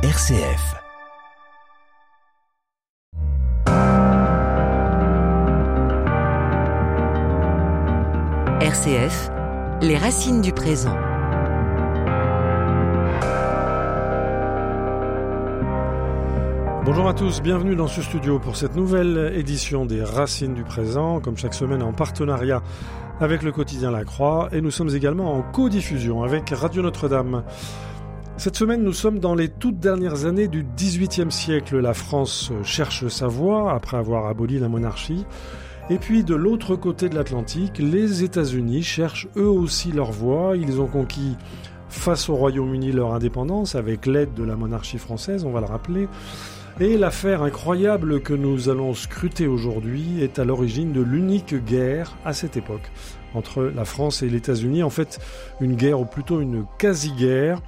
RCF. RCF, les racines du présent. Bonjour à tous, bienvenue dans ce studio pour cette nouvelle édition des Racines du présent, comme chaque semaine en partenariat avec le quotidien La Croix, et nous sommes également en co-diffusion avec Radio Notre-Dame. Cette semaine, nous sommes dans les toutes dernières années du XVIIIe siècle. La France cherche sa voie après avoir aboli la monarchie. Et puis de l'autre côté de l'Atlantique, les États-Unis cherchent eux aussi leur voie. Ils ont conquis face au Royaume-Uni leur indépendance avec l'aide de la monarchie française, on va le rappeler. Et l'affaire incroyable que nous allons scruter aujourd'hui est à l'origine de l'unique guerre à cette époque entre la France et les États-Unis. En fait, une guerre ou plutôt une quasi-guerre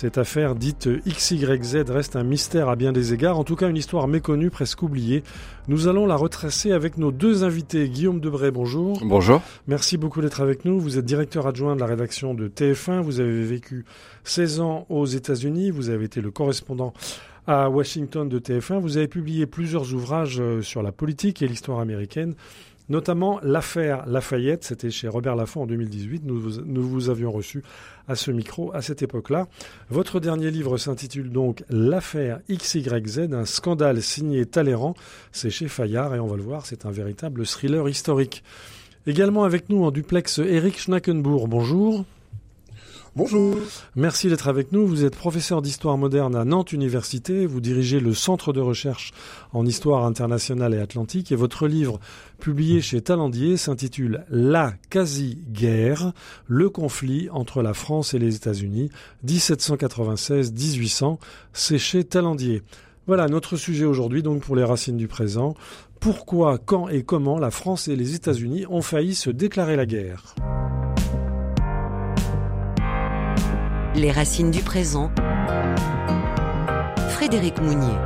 cette affaire dite XYZ reste un mystère à bien des égards, en tout cas une histoire méconnue, presque oubliée. Nous allons la retracer avec nos deux invités. Guillaume Debray, bonjour. Bonjour. Merci beaucoup d'être avec nous. Vous êtes directeur adjoint de la rédaction de TF1. Vous avez vécu 16 ans aux États-Unis. Vous avez été le correspondant à Washington de TF1. Vous avez publié plusieurs ouvrages euh, sur la politique et l'histoire américaine notamment l'affaire Lafayette, c'était chez Robert Laffont en 2018, nous vous, nous vous avions reçu à ce micro à cette époque-là. Votre dernier livre s'intitule donc L'affaire XYZ, un scandale signé Talleyrand, c'est chez Fayard et on va le voir, c'est un véritable thriller historique. Également avec nous en duplex Eric Schnackenbourg, bonjour. Bonjour. Merci d'être avec nous. Vous êtes professeur d'histoire moderne à Nantes Université. Vous dirigez le centre de recherche en histoire internationale et atlantique et votre livre publié chez Talandier s'intitule La quasi-guerre, le conflit entre la France et les États-Unis 1796-1800. C'est chez Talandier. Voilà notre sujet aujourd'hui donc pour les racines du présent. Pourquoi, quand et comment la France et les États-Unis ont failli se déclarer la guerre? Les racines du présent. Frédéric Mounier.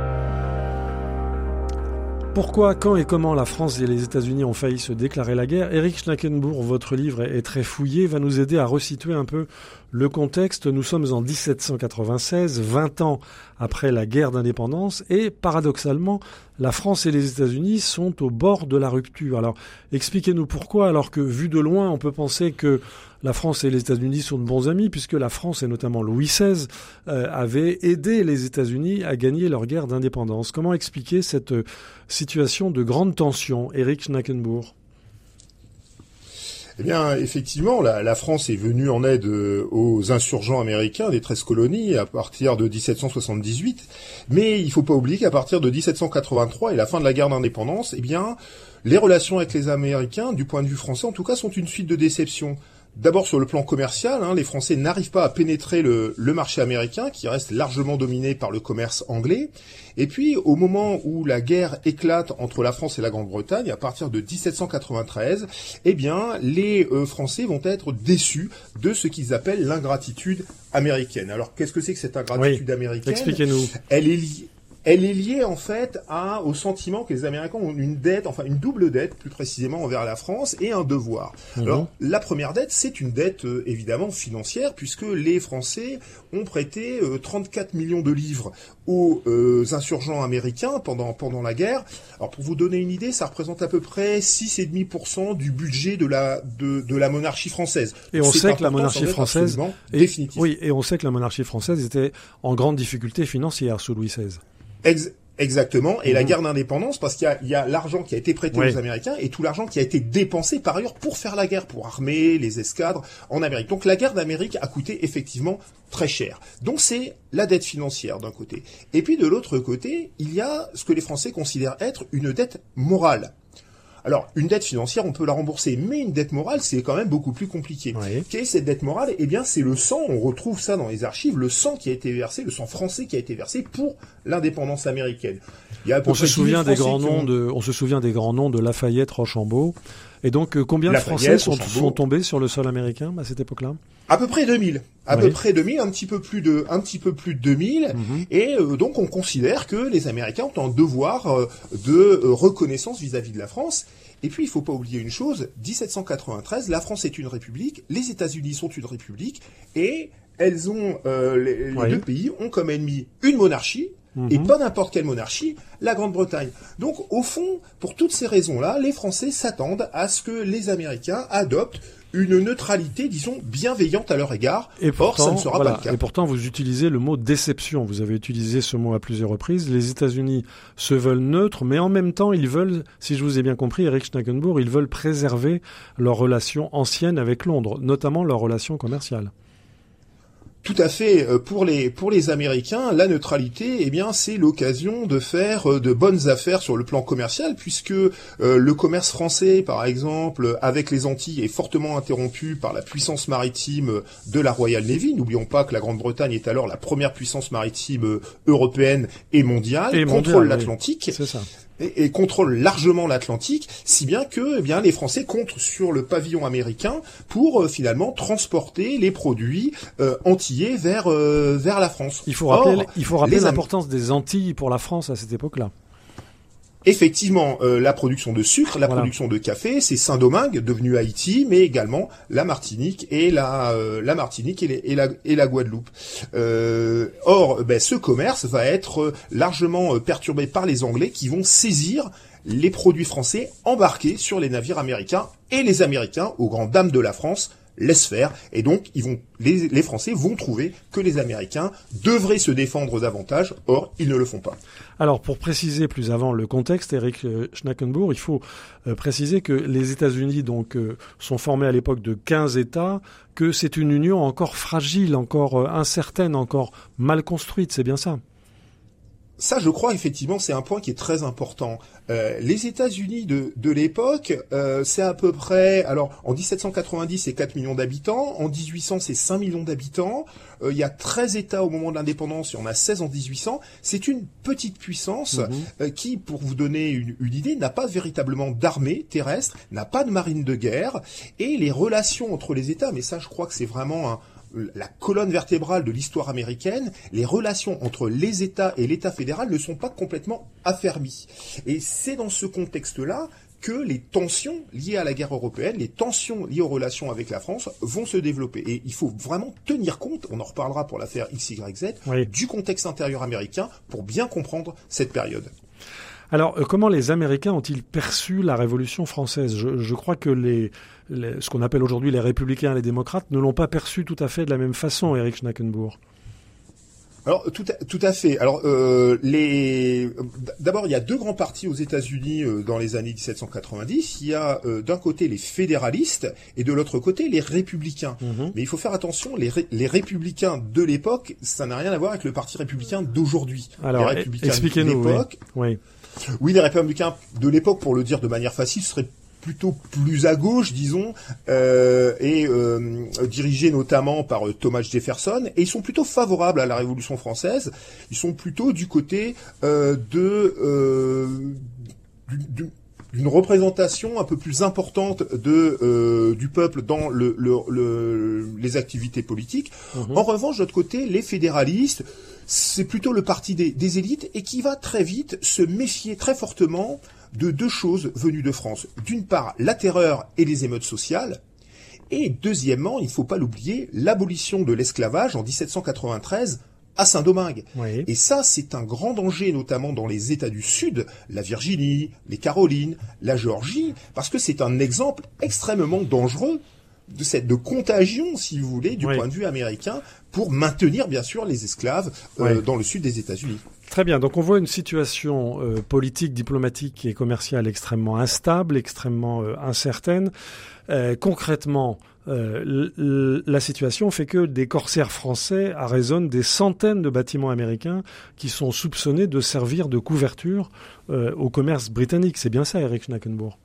Pourquoi, quand et comment la France et les États-Unis ont failli se déclarer la guerre? Eric Schnackenbourg, votre livre est très fouillé, va nous aider à resituer un peu le contexte. Nous sommes en 1796, 20 ans après la guerre d'indépendance, et paradoxalement, la France et les États-Unis sont au bord de la rupture. Alors, expliquez-nous pourquoi, alors que vu de loin, on peut penser que la France et les États-Unis sont de bons amis, puisque la France, et notamment Louis XVI, euh, avait aidé les États-Unis à gagner leur guerre d'indépendance. Comment expliquer cette euh, situation de grande tension, Eric Schnackenbourg? Eh bien, effectivement, la, France est venue en aide euh, aux insurgents américains des 13 colonies à partir de 1778, mais il ne faut pas oublier qu'à partir de 1783 et la fin de la guerre d'indépendance, eh bien, les relations avec les Américains, du point de vue français en tout cas, sont une suite de déceptions. D'abord sur le plan commercial, hein, les Français n'arrivent pas à pénétrer le, le, marché américain qui reste largement dominé par le commerce anglais. Et puis au moment où la guerre éclate entre la France et la Grande-Bretagne, à partir de 1793, eh bien les euh, Français vont être déçus de ce qu'ils appellent l'ingratitude américaine. Alors qu'est-ce que c'est que cette ingratitude oui. américaine? Expliquez-nous. Elle est liée elle est liée en fait à, au sentiment que les Américains ont une dette, enfin une double dette plus précisément envers la France et un devoir. Mmh. Alors la première dette, c'est une dette euh, évidemment financière puisque les Français ont prêté euh, 34 millions de livres aux euh, insurgents américains pendant pendant la guerre. Alors pour vous donner une idée, ça représente à peu près 6,5% du budget de la de, de la monarchie française. Et on sait que la monarchie française et, oui, et on sait que la monarchie française était en grande difficulté financière sous Louis XVI. Ex exactement. Et mmh. la guerre d'indépendance, parce qu'il y a, a l'argent qui a été prêté oui. aux Américains et tout l'argent qui a été dépensé par ailleurs pour faire la guerre, pour armer les escadres en Amérique. Donc la guerre d'Amérique a coûté effectivement très cher. Donc c'est la dette financière d'un côté. Et puis de l'autre côté, il y a ce que les Français considèrent être une dette morale. Alors, une dette financière, on peut la rembourser, mais une dette morale, c'est quand même beaucoup plus compliqué. Oui. Quelle est cette dette morale? Eh bien, c'est le sang, on retrouve ça dans les archives, le sang qui a été versé, le sang français qui a été versé pour l'indépendance américaine. Il y a on se souvient des grands noms ont... de, on se souvient des grands noms de Lafayette, Rochambeau. Et donc, euh, combien de Français sont, sont, tombés sur le sol américain à cette époque-là? À peu près 2000. À oui. peu près 2000, un petit peu plus de, un petit peu plus de 2000. Mm -hmm. Et euh, donc, on considère que les Américains ont un devoir euh, de reconnaissance vis-à-vis -vis de la France. Et puis, il faut pas oublier une chose, 1793, la France est une république, les États-Unis sont une république, et elles ont les, deux pays ont comme ennemi une monarchie et mhm. pas n'importe quelle monarchie, la Grande-Bretagne. Donc au fond, pour toutes ces raisons-là, les Français s'attendent à ce que les Américains adoptent une neutralité, disons, bienveillante à leur égard. Et pourtant, ça ne sera pas le cas. Et pourtant, vous utilisez le mot déception. Vous avez utilisé ce mot à plusieurs reprises. Les États-Unis se veulent neutres, mais en même temps, ils veulent, si je vous ai bien compris, Eric Schnackenbourg, ils veulent préserver leurs relations anciennes avec Londres, notamment leurs relations commerciales. Tout à fait. Euh, pour les pour les Américains, la neutralité, eh bien, c'est l'occasion de faire euh, de bonnes affaires sur le plan commercial, puisque euh, le commerce français, par exemple, avec les Antilles, est fortement interrompu par la puissance maritime de la Royal Navy. N'oublions pas que la Grande-Bretagne est alors la première puissance maritime européenne et mondiale, et contrôle l'Atlantique. C'est ça et, contrôle largement l'Atlantique, si bien que eh bien les Français comptent sur le pavillon américain pour euh, finalement transporter les produits euh, antillais vers euh, vers la France. Il faut rappeler, il faut rappeler l'importance des Antilles pour la France à cette époque-là effectivement euh, la production de sucre, la production de café, c'est Saint-Domingue devenu Haïti, mais également la Martinique et la euh, la Martinique et, la, et la Guadeloupe. Euh, or, ben, ce commerce va être largement perturbé par les Anglais qui vont saisir les produits français embarqués sur les navires américains et les Américains, aux grandes dames de la France, laisse faire. Et donc, ils vont, les, Français vont trouver que les Américains devraient se défendre davantage. Or, ils ne le font pas. Alors, pour préciser plus avant le contexte, Eric euh, Schnackenbourg, il faut euh, préciser que les États-Unis donc euh, sont formés à l'époque de 15 États, que c'est une union encore fragile, encore incertaine, encore mal construite. C'est bien ça? Ça, je crois effectivement, c'est un point qui est très important. Euh, les États-Unis de, de l'époque, euh, c'est à peu près, alors en 1790 c'est 4 millions d'habitants, en 1800 c'est 5 millions d'habitants, euh, il y a 13 États au moment de l'indépendance, et on a 16 en 1800. C'est une petite puissance mhm. qui, pour vous donner une, une idée, n'a pas véritablement d'armée terrestre, n'a pas de marine de guerre, et les relations entre les États, mais ça je crois que c'est vraiment un, la colonne vertébrale de l'histoire américaine, les relations entre les États et l'État fédéral ne sont pas complètement affermies. Et c'est dans ce contexte-là que les tensions liées à la guerre européenne, les tensions liées aux relations avec la France vont se développer. Et il faut vraiment tenir compte, on en reparlera pour l'affaire XYZ, du contexte intérieur américain pour bien comprendre cette période. Alors, euh, comment les Américains ont-ils perçu la Révolution française? Je, crois que les, ce qu'on appelle aujourd'hui les républicains et les démocrates ne l'ont pas perçu tout à fait de la même façon, Eric Schnackenbourg. Alors tout à, tout à fait. Alors euh, les d'abord il y a deux grands partis aux États-Unis euh, dans les années 1790. Il y a d'un côté les fédéralistes et de l'autre côté les républicains. Mhm. Mais il faut faire attention, les, les républicains de l'époque, ça n'a rien à voir avec le parti républicain d'aujourd'hui. Alors expliquez-nous. oui. Oui, les républicains de l'époque, pour le dire de manière facile, seraient plutôt plus à gauche, disons, euh, et euh, dirigés notamment par euh, Thomas Jefferson, et ils sont plutôt favorables à la Révolution française. Ils sont plutôt du côté euh, de d'une représentation un peu plus importante de du peuple dans le, les activités politiques. Mhm. En revanche, de l'autre côté, les fédéralistes c'est plutôt le parti des, élites et qui va très vite se méfier très fortement de deux choses venues de France. D'une part, la terreur et les émeutes sociales, et deuxièmement, il ne faut pas l'oublier, l'abolition de l'esclavage en 1793 à Saint-Domingue. Et ça, c'est un grand danger, notamment dans les États du Sud, la Virginie, les Carolines, la Géorgie, parce que c'est un exemple extrêmement dangereux de cette de contagion, si vous voulez, du point de vue américain, pour maintenir bien sûr les esclaves euh, dans le sud des États-Unis. Très bien. Donc on voit une situation euh, politique, diplomatique et commerciale extrêmement instable, extrêmement euh, incertaine. concrètement, la situation fait que des corsaires français arraisonnent des centaines de bâtiments américains qui sont soupçonnés de servir de couverture au commerce britannique. C'est bien ça, Eric Schnackenbourg?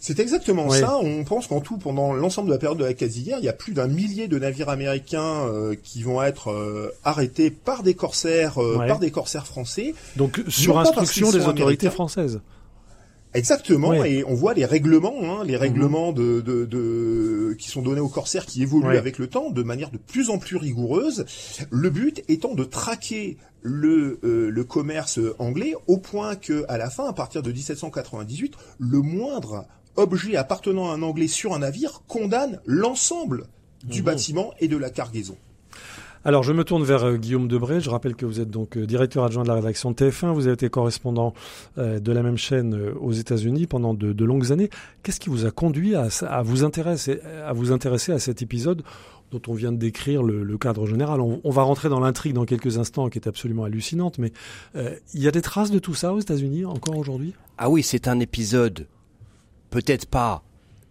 C'est exactement ça. On pense qu'en tout, pendant l'ensemble de la période de la quasi-guerre, il y a plus d'un millier de navires américains euh, qui vont être euh, arrêtés par des corsaires, euh, par des corsaires français. Donc sur instruction des autorités françaises. Exactement, et on voit les règlements, hein, les règlements de, de, de, qui sont donnés aux corsaires qui évoluent avec le temps de manière de plus en plus rigoureuse. Le but étant de traquer le, le commerce anglais au point que, à la fin, à partir de 1798, le moindre objet appartenant à un Anglais sur un navire condamne l'ensemble du Mhm. bâtiment et de la cargaison. Alors, je me tourne vers euh, Guillaume Debré. Je rappelle que vous êtes donc euh, directeur adjoint de la rédaction de TF1. Vous avez été correspondant euh, de la même chaîne euh, aux États-Unis pendant de, de longues années. Qu'est-ce qui vous a conduit à, à vous intéresser à vous intéresser à cet épisode dont on vient de décrire le, le cadre général? On, on va rentrer dans l'intrigue dans quelques instants, qui est absolument hallucinante. Mais euh, il y a des traces de tout ça aux États-Unis encore aujourd'hui? Ah oui, c'est un épisode peut-être pas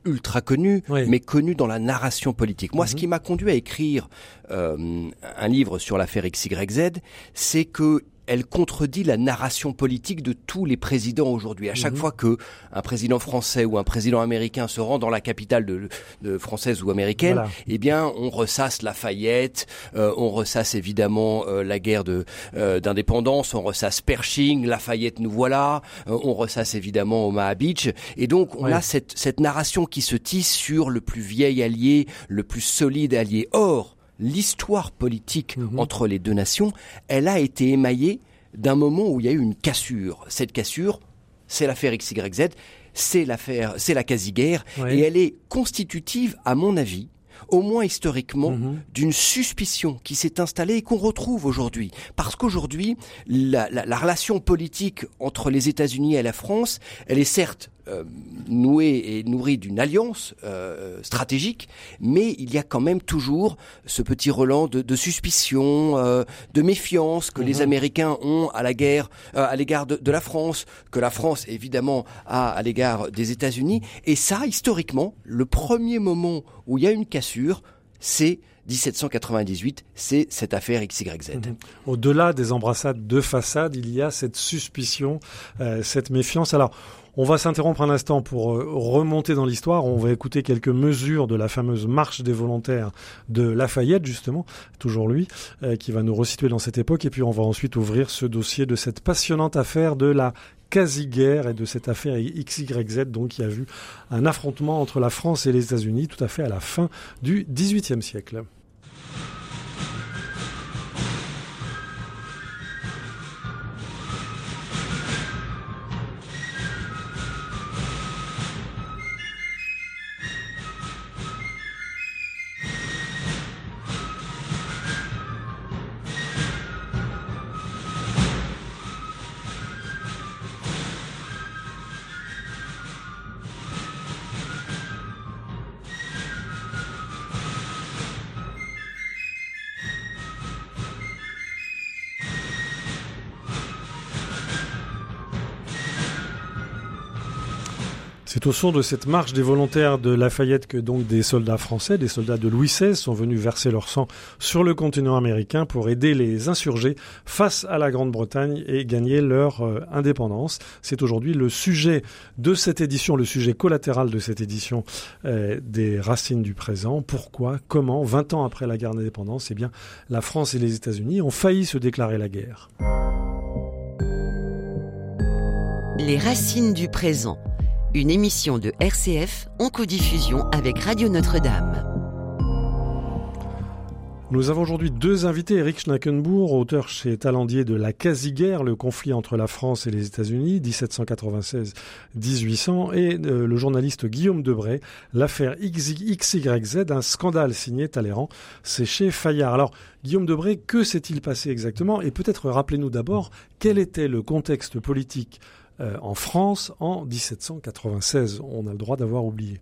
ultra connu, Oui. mais connu dans la narration politique. Moi, ce Mhm. qui m'a conduit à écrire euh, un livre sur l'affaire XYZ, c'est que elle contredit la narration politique de tous les présidents aujourd'hui. À chaque Mhm. fois que un président français ou un président américain se rend dans la capitale de, de française ou américaine, Voilà. eh bien, on ressasse Lafayette, euh, on ressasse évidemment euh, la guerre de euh, d'indépendance, on ressasse Pershing, Lafayette nous voilà, euh, on ressasse évidemment Omaha Beach, et donc on Ouais. a cette cette narration qui se tisse sur le plus vieil allié, le plus solide allié. Or, l'histoire politique Mhm. entre les deux nations, elle a été émaillée d'un moment où il y a eu une cassure. Cette cassure, c'est l'affaire XYZ, c'est l'affaire, c'est la quasi-guerre, Ouais. et elle est constitutive, à mon avis, au moins historiquement, Mhm. d'une suspicion qui s'est installée et qu'on retrouve aujourd'hui. Parce qu'aujourd'hui, la, la- la relation politique entre les États-Unis et la France, elle est certes euh, nouée et nourrie d'une alliance euh, stratégique, mais il y a quand même toujours ce petit relent de, de suspicion, euh, de méfiance que les Mhm. Américains ont à la guerre, à l'égard de, de la France, que la France évidemment a à l'égard des États-Unis. Et ça, historiquement, le premier moment où il y a une cassure, c'est 1798, c'est cette affaire XYZ. Mhm. Au-delà des embrassades de façade, il y a cette suspicion, cette méfiance. Alors, on va s'interrompre un instant pour euh, remonter dans l'histoire. On va écouter quelques mesures de la fameuse marche des volontaires de Lafayette, justement, toujours lui, euh, qui va nous resituer dans cette époque. Et puis, on va ensuite ouvrir ce dossier de cette passionnante affaire de la quasi-guerre et de cette affaire XYZ, donc qui a vu un affrontement entre la France et les États-Unis tout à fait à la fin du XVIIIe siècle. C'est au son de cette marche des volontaires de Lafayette que donc des soldats français, des soldats de Louis XVI sont venus verser leur sang sur le continent américain pour aider les insurgés face à la Grande-Bretagne et gagner leur euh, indépendance. C'est aujourd'hui le sujet de cette édition, le sujet collatéral de cette édition euh, des Racines du présent. Pourquoi, comment, 20 ans après la guerre d'indépendance, eh bien, la France et les États-Unis ont failli se déclarer la guerre. Les racines du présent. Une émission de RCF en codiffusion avec Radio Notre-Dame. Nous avons aujourd'hui deux invités, Eric Schnackenbourg, auteur chez Talendier de La quasi-guerre, le conflit entre la France et les États-Unis, 1796-1800, et euh, le journaliste Guillaume Debray, l'affaire XYZ, un scandale signé Talleyrand, c'est chez Fayard. Alors, Guillaume Debray, que s'est-il passé exactement? Et peut-être rappelez-nous d'abord quel était le contexte politique en France en 1796. On a le droit d'avoir oublié.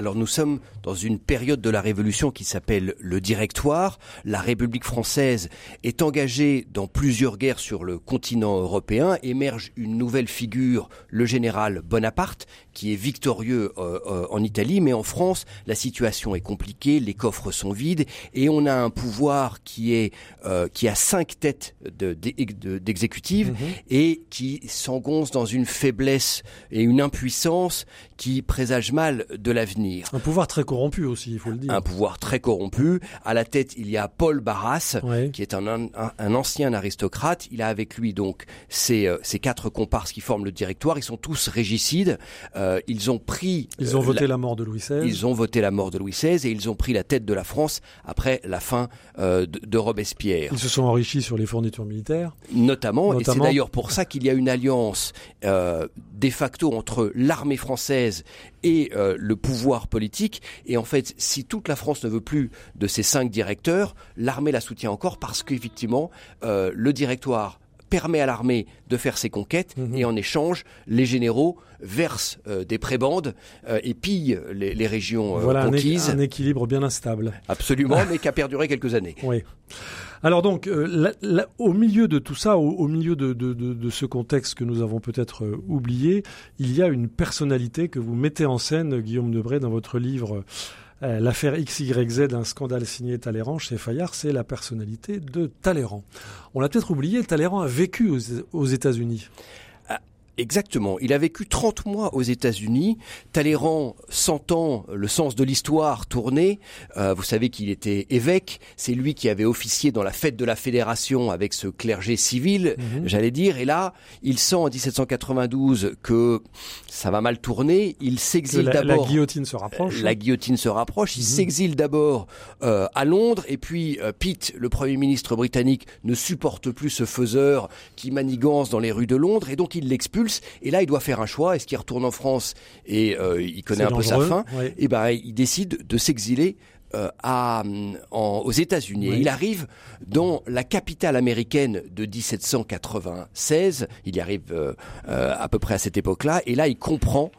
Alors nous sommes dans une période de la Révolution qui s'appelle le Directoire. La République française est engagée dans plusieurs guerres sur le continent européen. Émerge une nouvelle figure, le général Bonaparte, qui est victorieux euh, euh, en Italie, mais en France, la situation est compliquée, les coffres sont vides, et on a un pouvoir qui est euh, qui a cinq têtes de- de- d'exécutive et qui s'engonce dans une faiblesse et une impuissance qui présage mal de l'avenir. Un pouvoir très corrompu aussi, il faut le dire. Un pouvoir très corrompu. À la tête, il y a Paul Barras, Ouais. qui est un, un, un ancien aristocrate. Il a avec lui donc ses, euh, ses quatre comparses qui forment le directoire. Ils sont tous régicides. Euh, ils ont pris. Ils ont euh, voté la- la mort de Louis XVI. ils ont voté la mort de Louis XVI et ils ont pris la tête de la France après la fin euh, de, de Robespierre Ils se sont enrichis sur les fournitures militaires. notamment, et c'est Notamment. d'ailleurs pour ça qu'il y a une alliance euh, de facto entre l'armée française et euh, le pouvoir pouvoir politique. Et en fait, si toute la France ne veut plus de ces cinq directeurs, l'armée la soutient encore parce qu'effectivement, euh, le directoire permet à l'armée de faire ses conquêtes Mhm. et en échange, les généraux versent euh, des prébendes euh, et pillent les, les régions euh, voilà conquises. un équilibre bien instable. Absolument, mais qui a perduré quelques années. Oui. Alors donc, euh, au milieu de tout ça, au, milieu de, ce contexte que nous avons peut-être euh, oublié, il y a une personnalité que vous mettez en scène, Guillaume Debray, dans votre livre euh, L'affaire XYZ, un scandale signé Talleyrand chez Fayard, c'est la personnalité de Talleyrand. On l'a peut-être oublié, Talleyrand a vécu aux États-Unis. Exactement. Il a vécu 30 mois aux États-Unis. Talleyrand sentant le sens de l'histoire tourner. Euh, vous savez qu'il était évêque. C'est lui qui avait officié dans la fête de la Fédération avec ce clergé civil, Mhm. j'allais dire. Et là, il sent en 1792 que ça va mal tourner. Il s'exile la, la d'abord. guillotine se rapproche. La guillotine se rapproche. Il Mhm. s'exile d'abord euh, à Londres et puis euh, Pitt, le Premier ministre britannique, ne supporte plus ce faiseur qui manigance dans les rues de Londres et donc il l'expulse. Et là, il doit faire un choix. Est-ce qu'il retourne en France et euh, il connaît un peu sa fin ouais. Et ben, il décide de s'exiler. euh, à, en- aux États-Unis. Oui. Il arrive dans la capitale américaine de 1796. Il y arrive euh, euh, à peu près à cette époque-là. Et là, il comprend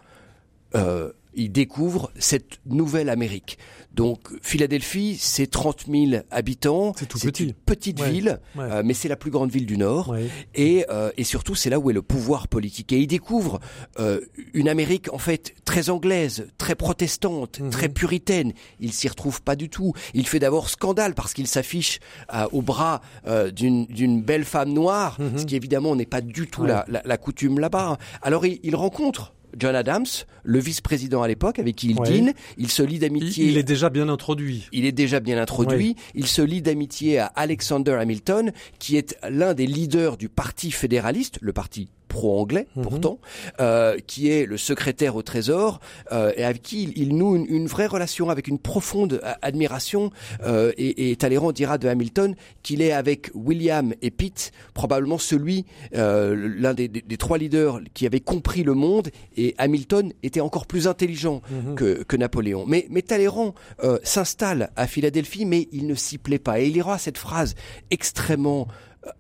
il découvre cette nouvelle Amérique. Donc Philadelphie, c'est 30 000 habitants. C'est tout petit. une petite Ouais. ville, Ouais. euh, mais c'est la plus grande ville du Nord. Ouais. Et, euh, et surtout, c'est là où est le pouvoir politique. Et il découvre euh, une Amérique en fait très anglaise, très protestante, Mhm. très puritaine. Il s'y retrouve pas du tout. Il fait d'abord scandale parce qu'il s'affiche euh, au bras euh, d'une belle femme noire, Mhm. ce qui évidemment n'est pas du tout la, la, la coutume là-bas. Alors il, il rencontre John Adams, le vice-président à l'époque, avec qui il Ouais. dîne. Il se lie d'amitié. il est déjà bien introduit. Il est déjà bien introduit. Il se lie d'amitié à Alexander Hamilton, qui est l'un des leaders du Parti fédéraliste, le parti pro-anglais Mhm. pourtant, euh, qui est le secrétaire au Trésor, euh, et avec qui il, il noue une, une vraie relation avec une profonde a- admiration. euh, et, et Talleyrand dira de Hamilton qu'il est avec William et Pitt probablement celui, euh, l'un des, des- des trois leaders qui avait compris le monde. Et Hamilton était encore plus intelligent Mhm. que, que Napoléon. Mais, mais Talleyrand euh, s'installe à Philadelphie, mais il ne s'y plaît pas. Et il aura cette phrase extrêmement euh,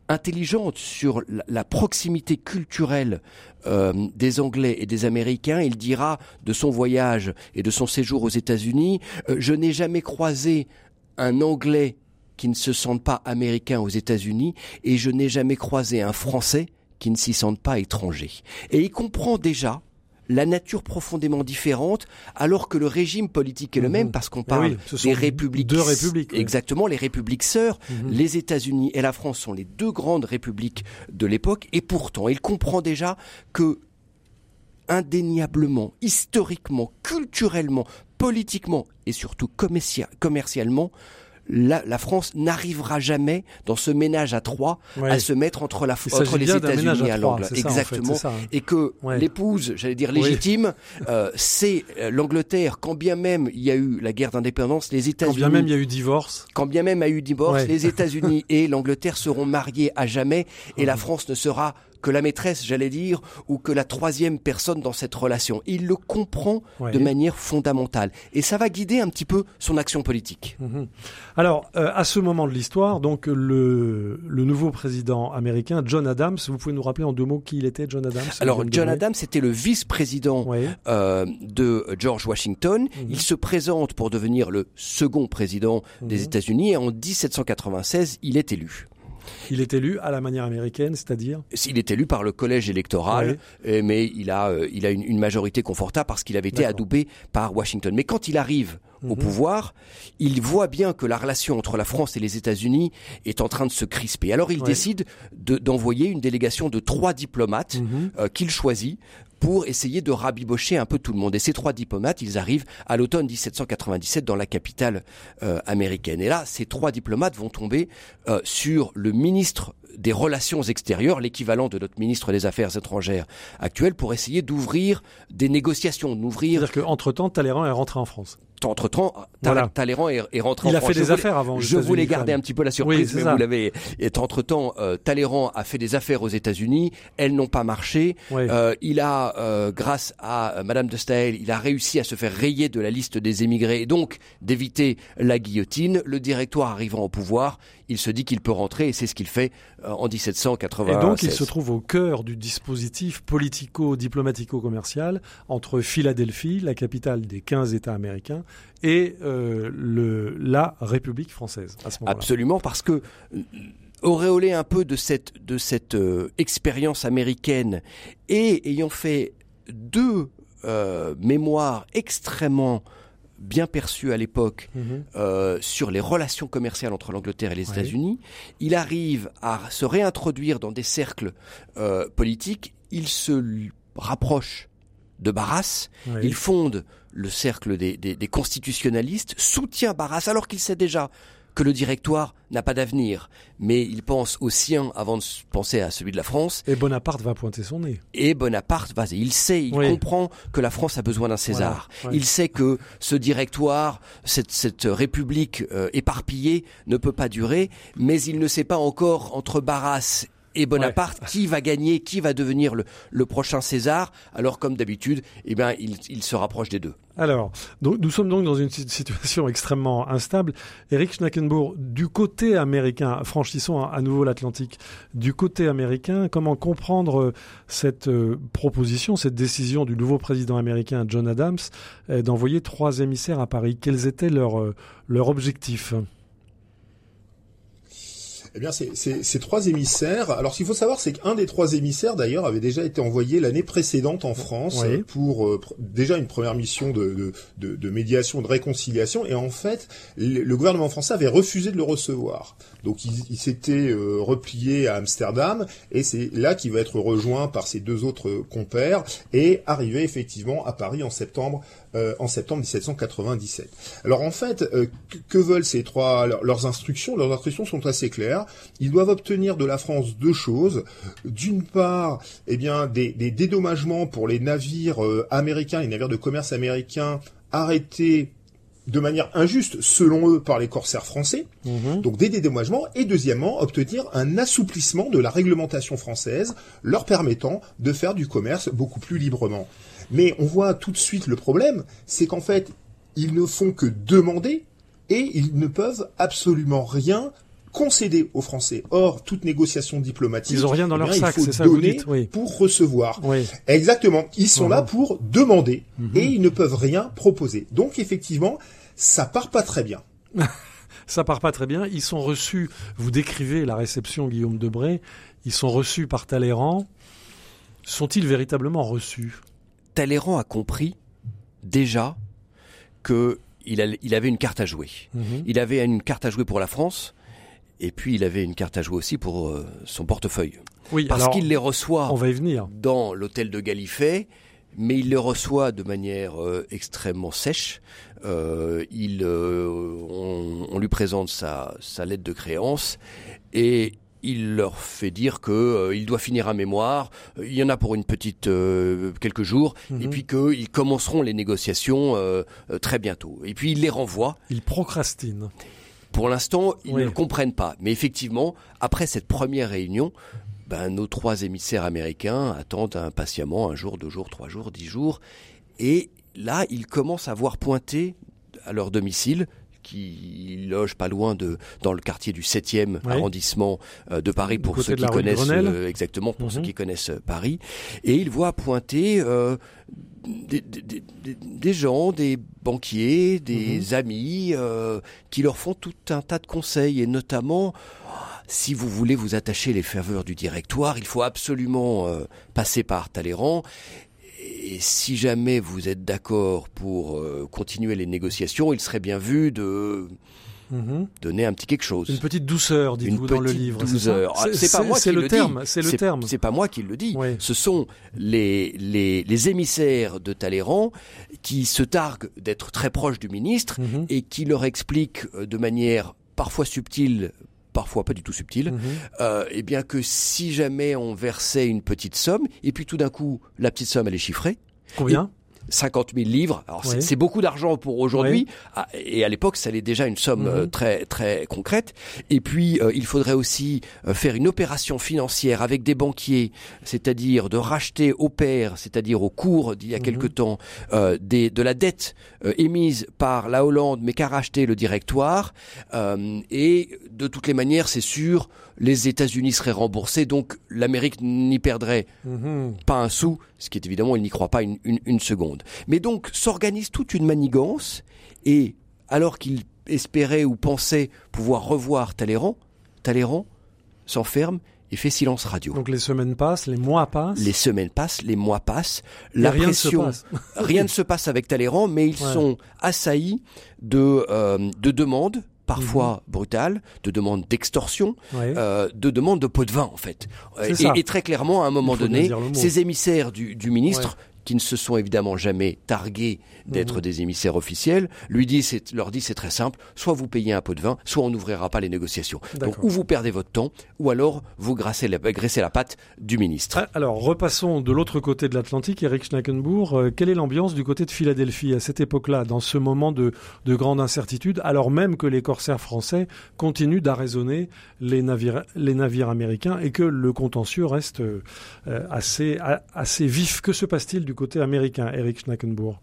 intelligente sur la, proximité culturelle euh, des Anglais et des Américains. Il dira de son voyage et de son séjour aux États-Unis, euh, je n'ai jamais croisé un Anglais qui ne se sente pas américain aux États-Unis et je n'ai jamais croisé un Français qui ne s'y sente pas étranger. Et il comprend déjà la nature profondément différente, alors que le régime politique est le Mhm. même, parce qu'on Eh parle oui, ce sont des républiques. deux républiques, oui. Exactement, les républiques sœurs. Mhm. Les États-Unis et la France sont les deux grandes républiques de l'époque, et pourtant, il comprend déjà que indéniablement, historiquement, culturellement, politiquement et surtout commercia- commercialement, la, la France n'arrivera jamais dans ce ménage à trois Ouais. à se mettre entre, la, Il entre les États-Unis et l'Angleterre. c'est ça, en fait, Exactement. ça, hein. Et que Ouais. l'épouse, j'allais dire Oui. légitime, euh, c'est euh, l'Angleterre. Quand bien même il y a eu la guerre d'indépendance, les Quand États-Unis bien même il y a eu divorce. quand bien même a eu divorce, Ouais. les États-Unis et l'Angleterre seront mariés à jamais et la France ne sera que la maîtresse, j'allais dire, ou que la troisième personne dans cette relation. Il le comprend Ouais. de manière fondamentale et ça va guider un petit peu son action politique. Mhm. Alors, euh, à ce moment de l'histoire, donc le, le nouveau président américain, John Adams, vous pouvez nous rappeler en deux mots qui il était, John Adams Alors John Adams était le vice-président Ouais. euh, de George Washington. Mhm. Il se présente pour devenir le second président des Mhm. États-Unis et en 1796, il est élu. Il est élu à la manière américaine, c'est-à-dire Il est élu par le collège électoral, euh, mais il a, euh, il a une, une majorité confortable parce qu'il avait été adoubé par Washington. Mais quand il arrive au Mhm. pouvoir, il voit bien que la relation entre la France et les États-Unis est en train de se crisper. Alors il Ouais. décide de- d'envoyer une délégation de trois diplomates Mhm. euh, qu'il choisit pour essayer de rabibocher un peu tout le monde. Et ces trois diplomates, ils arrivent à l'automne 1797 dans la capitale euh, américaine. Et là, ces trois diplomates vont tomber euh, sur le ministre des Relations extérieures, l'équivalent de notre ministre des Affaires étrangères actuel, pour essayer d'ouvrir des négociations, d'ouvrir C'est-à-dire qu'entre-temps, Talleyrand est rentré en France. Entre-temps, Voilà. Talleyrand est, est rentré Il en a France. fait Je des voulais- affaires avant. Je voulais garder un petit peu la Oui, surprise, c'est mais vous l'avez. Et entre-temps, euh, Talleyrand a fait des affaires aux États-Unis. Elles n'ont pas marché. Ouais. Euh, il a, euh, grâce à euh, Madame de Staël, il a réussi à se faire rayer de la liste des émigrés et donc d'éviter la guillotine. Le directoire arrivant au pouvoir, il se dit qu'il peut rentrer et c'est ce qu'il fait euh, en 1780. Et donc, il se trouve au cœur du dispositif politico-diplomatico-commercial entre Philadelphie, la capitale des 15 États américains, et euh, le, la République française à ce moment-là. Absolument, parce que euh, auréolé un peu de cette de cette euh, expérience américaine et ayant fait deux euh, mémoires extrêmement bien perçues à l'époque Mhm. euh, sur les relations commerciales entre l'Angleterre et les Oui. États-Unis, il arrive à se réintroduire dans des cercles politiques. Il se rapproche de Barras. Oui. Il fonde le cercle des, des- des constitutionnalistes, soutient Barras alors qu'il sait déjà que le directoire n'a pas d'avenir, mais il pense au sien avant de penser à celui de la France. Et Bonaparte va pointer son nez. Et Bonaparte, vas-y, il sait, il Oui. comprend que la France a besoin d'un César. Voilà, ouais. Il sait que ce directoire, cette, cette république euh, éparpillée ne peut pas durer, mais il ne sait pas encore entre Barras et Bonaparte qui va gagner, qui va devenir le, le prochain César? Alors comme d'habitude, eh ben, il, il se rapproche des deux. Alors, donc, nous sommes donc dans une si- situation extrêmement instable. Eric Schnackenbourg, du côté américain, franchissons à, nouveau l'Atlantique, du côté américain, comment comprendre euh, cette euh, proposition, cette décision du nouveau président américain John Adams euh, d'envoyer trois émissaires à Paris? Quels étaient leurs leurs objectifs? Eh bien, ces, trois émissaires. Alors, ce qu'il faut savoir, c'est qu'un des trois émissaires, d'ailleurs, avait déjà été envoyé l'année précédente en France Oui. pour euh, pr- déjà une première mission de, de, de, de médiation, de réconciliation. Et en fait, le, le gouvernement français avait refusé de le recevoir. Donc, il, s'était euh, replié à Amsterdam, et c'est là qu'il va être rejoint par ses deux autres compères et arrivé effectivement à Paris en septembre, euh, en septembre 1797. Alors, en fait, euh, que, veulent ces trois leurs- instructions? Leurs instructions sont assez claires. Ils doivent obtenir de la France deux choses. D'une part, eh bien, des, des dédommagements pour les navires euh, américains, les navires de commerce américains arrêtés de manière injuste, selon eux, par les corsaires français. Mhm. Donc des dédommagements. Et deuxièmement, obtenir un assouplissement de la réglementation française, leur permettant de faire du commerce beaucoup plus librement. Mais on voit tout de suite le problème, c'est qu'en fait, ils ne font que demander et ils ne peuvent absolument rien concéder aux Français. Or, toute négociation diplomatique, Ils ont rien dans eh leur bien, sac, il faut c'est ça que vous donner dites, oui. pour recevoir. Oui. Exactement. Ils sont là pour demander Mhm. et ils ne peuvent rien proposer. Donc, effectivement, ça part pas très bien. Ça part pas très bien. Ils sont reçus, vous décrivez la réception Guillaume Debré, ils sont reçus par Talleyrand. Sont-ils véritablement reçus? Talleyrand a compris déjà que il, a- il avait une carte à jouer. Mhm. Il avait une carte à jouer pour la France, et puis il avait une carte à jouer aussi pour euh, son portefeuille. Oui, Parce qu'il les reçoit on va y venir. dans l'hôtel de Galifet, mais il les reçoit de manière euh, extrêmement sèche. Euh, il, on, on lui présente sa, sa lettre de créance et il leur fait dire que il doit finir un mémoire. Il y en a pour une petite quelques jours, et Mhm. puis qu'ils commenceront les négociations très bientôt. Et puis il les renvoie. Ils procrastinent. Pour l'instant, ils Oui. ne le comprennent pas. Mais effectivement, après cette première réunion, ben, nos trois émissaires américains attendent impatiemment un jour, deux jours, trois jours, dix jours. Et là, ils commencent à voir pointer à leur domicile qui loge pas loin de dans le quartier du 7e Oui. arrondissement euh, de Paris pour ceux qui connaissent euh, exactement pour ceux Mhm. qui connaissent euh, Paris et ils voient pointer euh, des, gens, des banquiers, des Mhm. amis euh, qui leur font tout un tas de conseils et notamment si vous voulez vous attacher les faveurs du directoire, il faut absolument euh, passer par Talleyrand. Et si jamais vous êtes d'accord pour euh, continuer les négociations, il serait bien vu de Mhm. donner un petit quelque chose. Une petite douceur, Une dites-vous dans le livre. ça douceur. Ah, C'est pas moi qui c'est le le terme. dis. C'est le terme. C'est pas moi qui le dis. Oui. Ce sont les, les, les émissaires de Talleyrand qui se targuent d'être très proches du ministre Mhm. et qui leur expliquent euh, de manière parfois subtile, parfois pas du tout subtile, Mhm. euh, eh bien que si jamais on versait une petite somme, et puis tout d'un coup la petite somme elle est chiffrée, Combien? 50 000 livres. Alors c'est beaucoup d'argent pour aujourd'hui, ah, et à l'époque, ça allait déjà une somme euh, mhm. très très concrète. Et puis, euh, il faudrait aussi euh, faire une opération financière avec des banquiers, c'est-à-dire de racheter au père, c'est-à-dire au cours d'il y a mhm. quelque temps, des, de la dette émise par la Hollande, mais qu'a racheté le directoire. et de toutes les manières, c'est sûr, les États-Unis seraient remboursés, donc l'Amérique n'y perdrait mhm. pas un sou, ce qui est évidemment, il n'y croit pas une, une seconde. Mais donc s'organise toute une manigance, et alors qu'il espérait ou pensait pouvoir revoir Talleyrand, Talleyrand s'enferme et fait silence radio. Donc les semaines passent, les mois passent. Les semaines passent, les mois passent. La rien pression, ne se passe. rien ne se passe avec Talleyrand, mais ils sont assaillis de euh, de demandes parfois mhm. brutales, de demandes d'extorsion, euh, de demandes de pot de vin en fait. Et, et, très clairement, à un moment donné, ces émissaires du, du ministre qui ne se sont évidemment jamais targués d'être mhm. des émissaires officiels, lui dit, leur dit c'est très simple, soit vous payez un pot de vin, soit on n'ouvrira pas les négociations. Donc ou vous perdez votre temps, ou alors vous graissez la, graissez la patte du ministre. Ah, alors repassons de l'autre côté de l'Atlantique, Eric Schnackenbourg. Euh, quelle est l'ambiance du côté de Philadelphie à cette époque-là, dans ce moment de, de grande incertitude, alors même que les corsaires français continuent d'arraisonner les navires, les navires américains et que le contentieux reste euh, assez, assez vif? Que se passe-t-il du côté américain, Eric Schnackenbourg?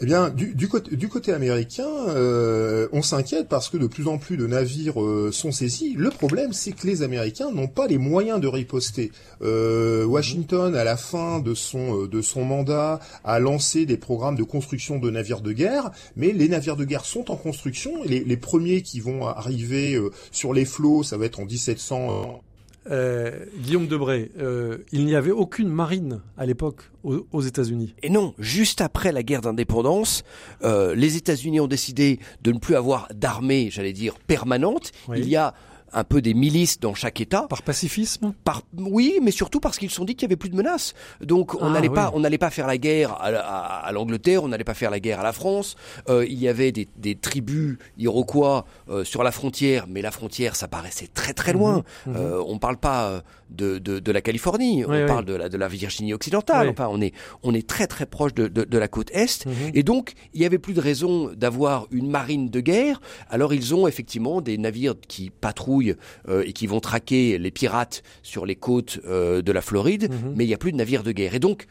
Eh bien, du, du, côté, du côté américain, euh, on s'inquiète parce que de plus en plus de navires euh, sont saisis. Le problème, c'est que les Américains n'ont pas les moyens de riposter. Euh, Washington, à la fin de son son mandat, a lancé des programmes de construction de navires de guerre, mais les navires de guerre sont en construction. Et les, les premiers qui vont arriver sur les flots, ça va être en 1700 euh, Guillaume Debré, euh, il n'y avait aucune marine à l'époque aux, États-Unis. Et non, juste après la guerre d'indépendance, euh, les États-Unis ont décidé de ne plus avoir d'armée, j'allais dire permanente. Il y a un peu des milices dans chaque État. Par pacifisme? Par oui, mais surtout parce qu'ils se sont dit qu'il y avait plus de menaces. Donc on ah, n'allait pas, on n'allait pas faire la guerre à, l'Angleterre, on n'allait pas faire la guerre à la France. Euh, il y avait des, des tribus iroquois euh, sur la frontière, mais la frontière, ça paraissait très très loin. Mhm, mhm. Euh, on parle pas de, de, de la Californie, on parle de la, de la Virginie occidentale. Enfin, on est on est très très proche de, de, la côte est. Mhm. Et donc il y avait plus de raison d'avoir une marine de guerre. Alors ils ont effectivement des navires qui patrouillent euh, et qui vont traquer les pirates sur les côtes euh, de la Floride, mhm. mais il n'y a plus de navires de guerre. Et donc,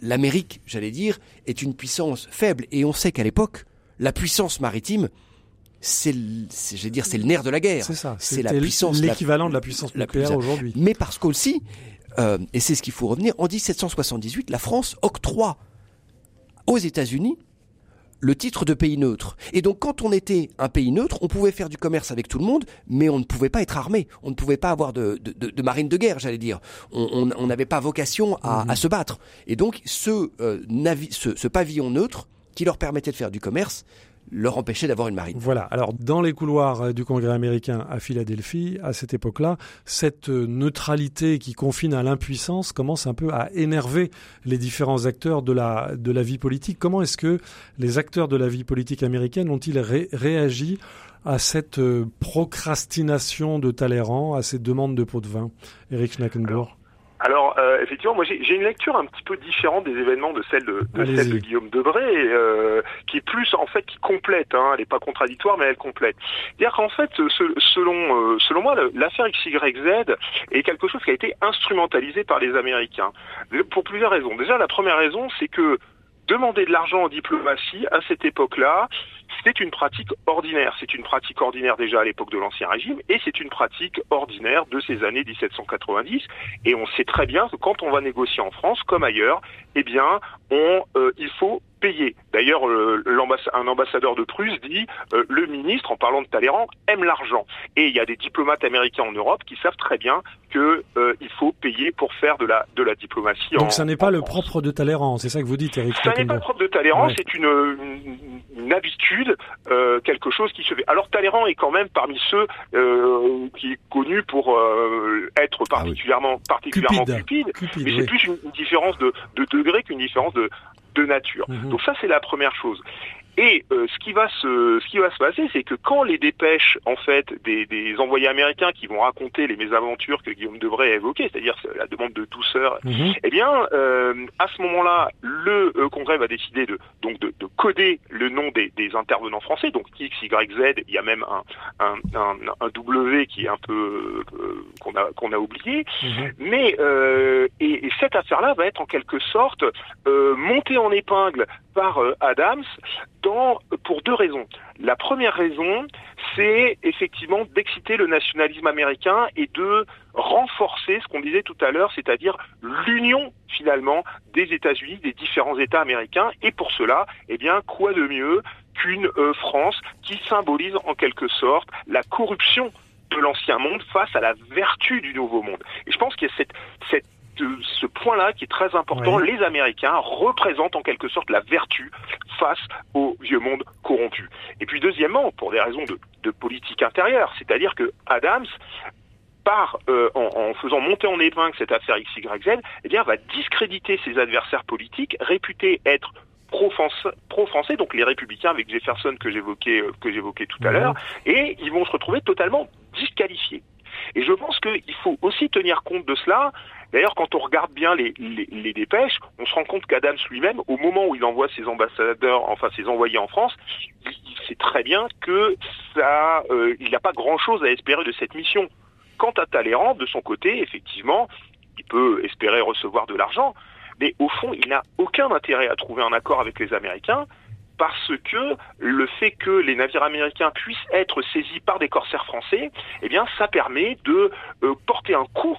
l'Amérique, j'allais dire, est une puissance faible. Et on sait qu'à l'époque, la puissance maritime, c'est, j'allais dire, c'est le nerf de la guerre. C'est ça. C'est la puissance, l'équivalent de la puissance nucléaire aujourd'hui. Mais parce qu'aussi, euh, et c'est ce qu'il faut revenir, en 1778, la France octroie aux États-Unis le titre de pays neutre. Et donc quand on était un pays neutre, on pouvait faire du commerce avec tout le monde, mais on ne pouvait pas être armé. On ne pouvait pas avoir de, de, marine de guerre, j'allais dire. On n'avait pas vocation à, à, se battre. Et donc ce, euh, ce, ce pavillon neutre qui leur permettait de faire du commerce, leur empêcher d'avoir une marine. Voilà. Alors, dans les couloirs euh, du Congrès américain à Philadelphie, à cette époque-là, cette euh, neutralité qui confine à l'impuissance commence un peu à énerver les différents acteurs de la, de la vie politique. Comment est-ce que les acteurs de la vie politique américaine ont-ils réagi à cette euh, procrastination de Talleyrand, à ces demandes de pot de vin? Eric Schnackenbourg alors euh, effectivement, moi j'ai une lecture un petit peu différente des événements de celle de, de celle de Guillaume Debré, euh, qui est plus en fait qui complète. Hein, elle n'est pas contradictoire, mais elle complète. C'est-à-dire qu'en fait, selon euh, selon moi, l'affaire XYZ est quelque chose qui a été instrumentalisé par les Américains pour plusieurs raisons. Déjà, la première raison, c'est que demander de l'argent en diplomatie à cette époque-là, c'est une pratique ordinaire. C'est une pratique ordinaire déjà à l'époque de l'Ancien Régime et c'est une pratique ordinaire de ces années 1790. Et on sait très bien que quand on va négocier en France, comme ailleurs, eh bien, euh, il faut payer. D'ailleurs, euh, un ambassadeur de Prusse dit euh, le ministre, en parlant de Talleyrand, aime l'argent. Et il y a des diplomates américains en Europe qui savent très bien que il faut payer pour faire de la de la diplomatie. Donc, ça n'est pas le propre de Talleyrand, c'est ça que vous dites, Eric. Ça n'est pas le propre de Talleyrand, c'est une, une, une, habitude, quelque chose qui se fait. Alors Talleyrand est quand même parmi ceux qui est connu pour être ah particulièrement particulièrement cupide, mais c'est plus une, différence de, de degré qu'une différence de, de nature. Mhm. Donc ça, c'est la première chose. Et euh, ce qui va se ce qui va se passer, c'est que quand les dépêches en fait des, des envoyés américains qui vont raconter les mésaventures que Guillaume Devray a évoquées, c'est-à-dire la demande de douceur, mhm. eh bien euh, à ce moment-là, le euh, Congrès va décider de donc de, de coder le nom des, des, intervenants français, donc X, Y, Z. Il y a même un un, un, un W qui est un peu qu'on a qu'on a oublié, mhm. mais et, et, cette affaire-là va être en quelque sorte montée en épingle par Adams pour deux raisons. La première raison, c'est effectivement d'exciter le nationalisme américain et de renforcer ce qu'on disait tout à l'heure, c'est-à-dire l'union finalement des États-Unis, des différents États américains. Et pour cela, eh bien, quoi de mieux qu'une euh, France qui symbolise en quelque sorte la corruption de l'ancien monde face à la vertu du nouveau monde. Et je pense qu'il y a cette ce point-là qui est très important. Les Américains représentent en quelque sorte la vertu face au vieux monde corrompu. Et puis deuxièmement, pour des raisons de, politique intérieure, c'est-à-dire que Adams par euh, en, faisant monter en épingle cette affaire XYZ, eh bien va discréditer ses adversaires politiques réputés être pro-français, donc les républicains avec Jefferson que j'évoquais euh, que j'évoquais tout à l'heure, et ils vont se retrouver totalement disqualifiés. Et je pense qu'il faut aussi tenir compte de cela. D'ailleurs, quand on regarde bien les, dépêches, on se rend compte qu'Adams lui-même, au moment où il envoie ses ambassadeurs, enfin ses envoyés en France, il, sait très bien que ça, euh, il n'a pas grand-chose à espérer de cette mission. Quant à Talleyrand, de son côté, effectivement, il peut espérer recevoir de l'argent, mais au fond, il n'a aucun intérêt à trouver un accord avec les Américains parce que le fait que les navires américains puissent être saisis par des corsaires français, eh bien, ça permet de euh, porter un coup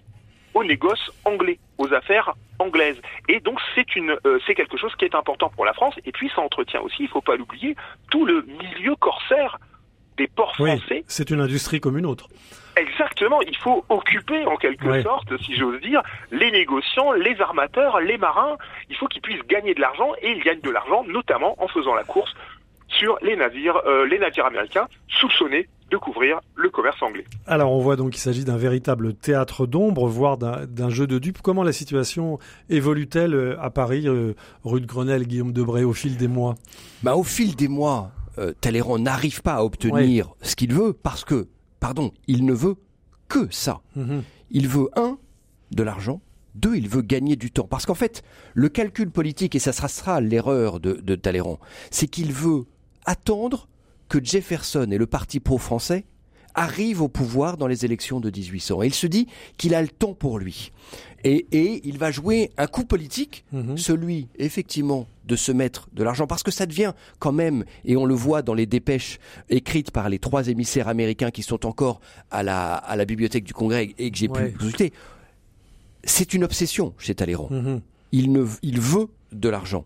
aux négoces anglais, aux affaires anglaises. Et donc c'est une, euh, c'est quelque chose qui est important pour la France. Et puis ça entretient aussi, il ne faut pas l'oublier, tout le milieu corsaire des ports français. c'est une industrie comme une autre. Exactement, il faut occuper en quelque sorte, si j'ose dire, les négociants, les armateurs, les marins. Il faut qu'ils puissent gagner de l'argent et ils gagnent de l'argent notamment en faisant la course sur les navires, euh, les navires américains soupçonnés de couvrir le commerce anglais. Alors on voit donc qu'il s'agit d'un véritable théâtre d'ombre, voire d'un jeu de dupes. Comment la situation évolue-t-elle euh, à Paris, euh, rue de Grenelle, Guillaume Debray, au fil des mois? Bah, Au fil des mois, Talleyrand n'arrive pas à obtenir ce qu'il veut parce que pardon, il ne veut que ça. Mhm. Il veut, un, de l'argent, deux, il veut gagner du temps. Parce qu'en fait, le calcul politique, et ça sera l'erreur de, de Talleyrand, c'est qu'il veut attendre que Jefferson et le parti pro-français arrivent au pouvoir dans les élections de 1800. Et il se dit qu'il a le temps pour lui. Et, il va jouer un coup politique, mhm. celui effectivement de se mettre de l'argent, parce que ça devient quand même, et on le voit dans les dépêches écrites par les trois émissaires américains qui sont encore à la, à la bibliothèque du Congrès et que j'ai pu consulter, c'est une obsession chez Talleyrand. Mhm. Il, ne, il veut de l'argent.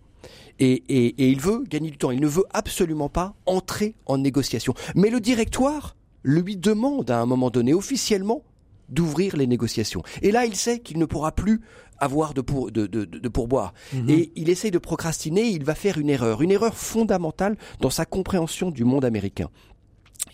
Et, et, il veut gagner du temps. Il ne veut absolument pas entrer en négociation. Mais le directoire lui demande à un moment donné officiellement d'ouvrir les négociations. Et là, il sait qu'il ne pourra plus avoir de, pour, de, de, de pourboire. Mhm. Et il essaye de procrastiner, il va faire une erreur, une erreur fondamentale dans sa compréhension du monde américain.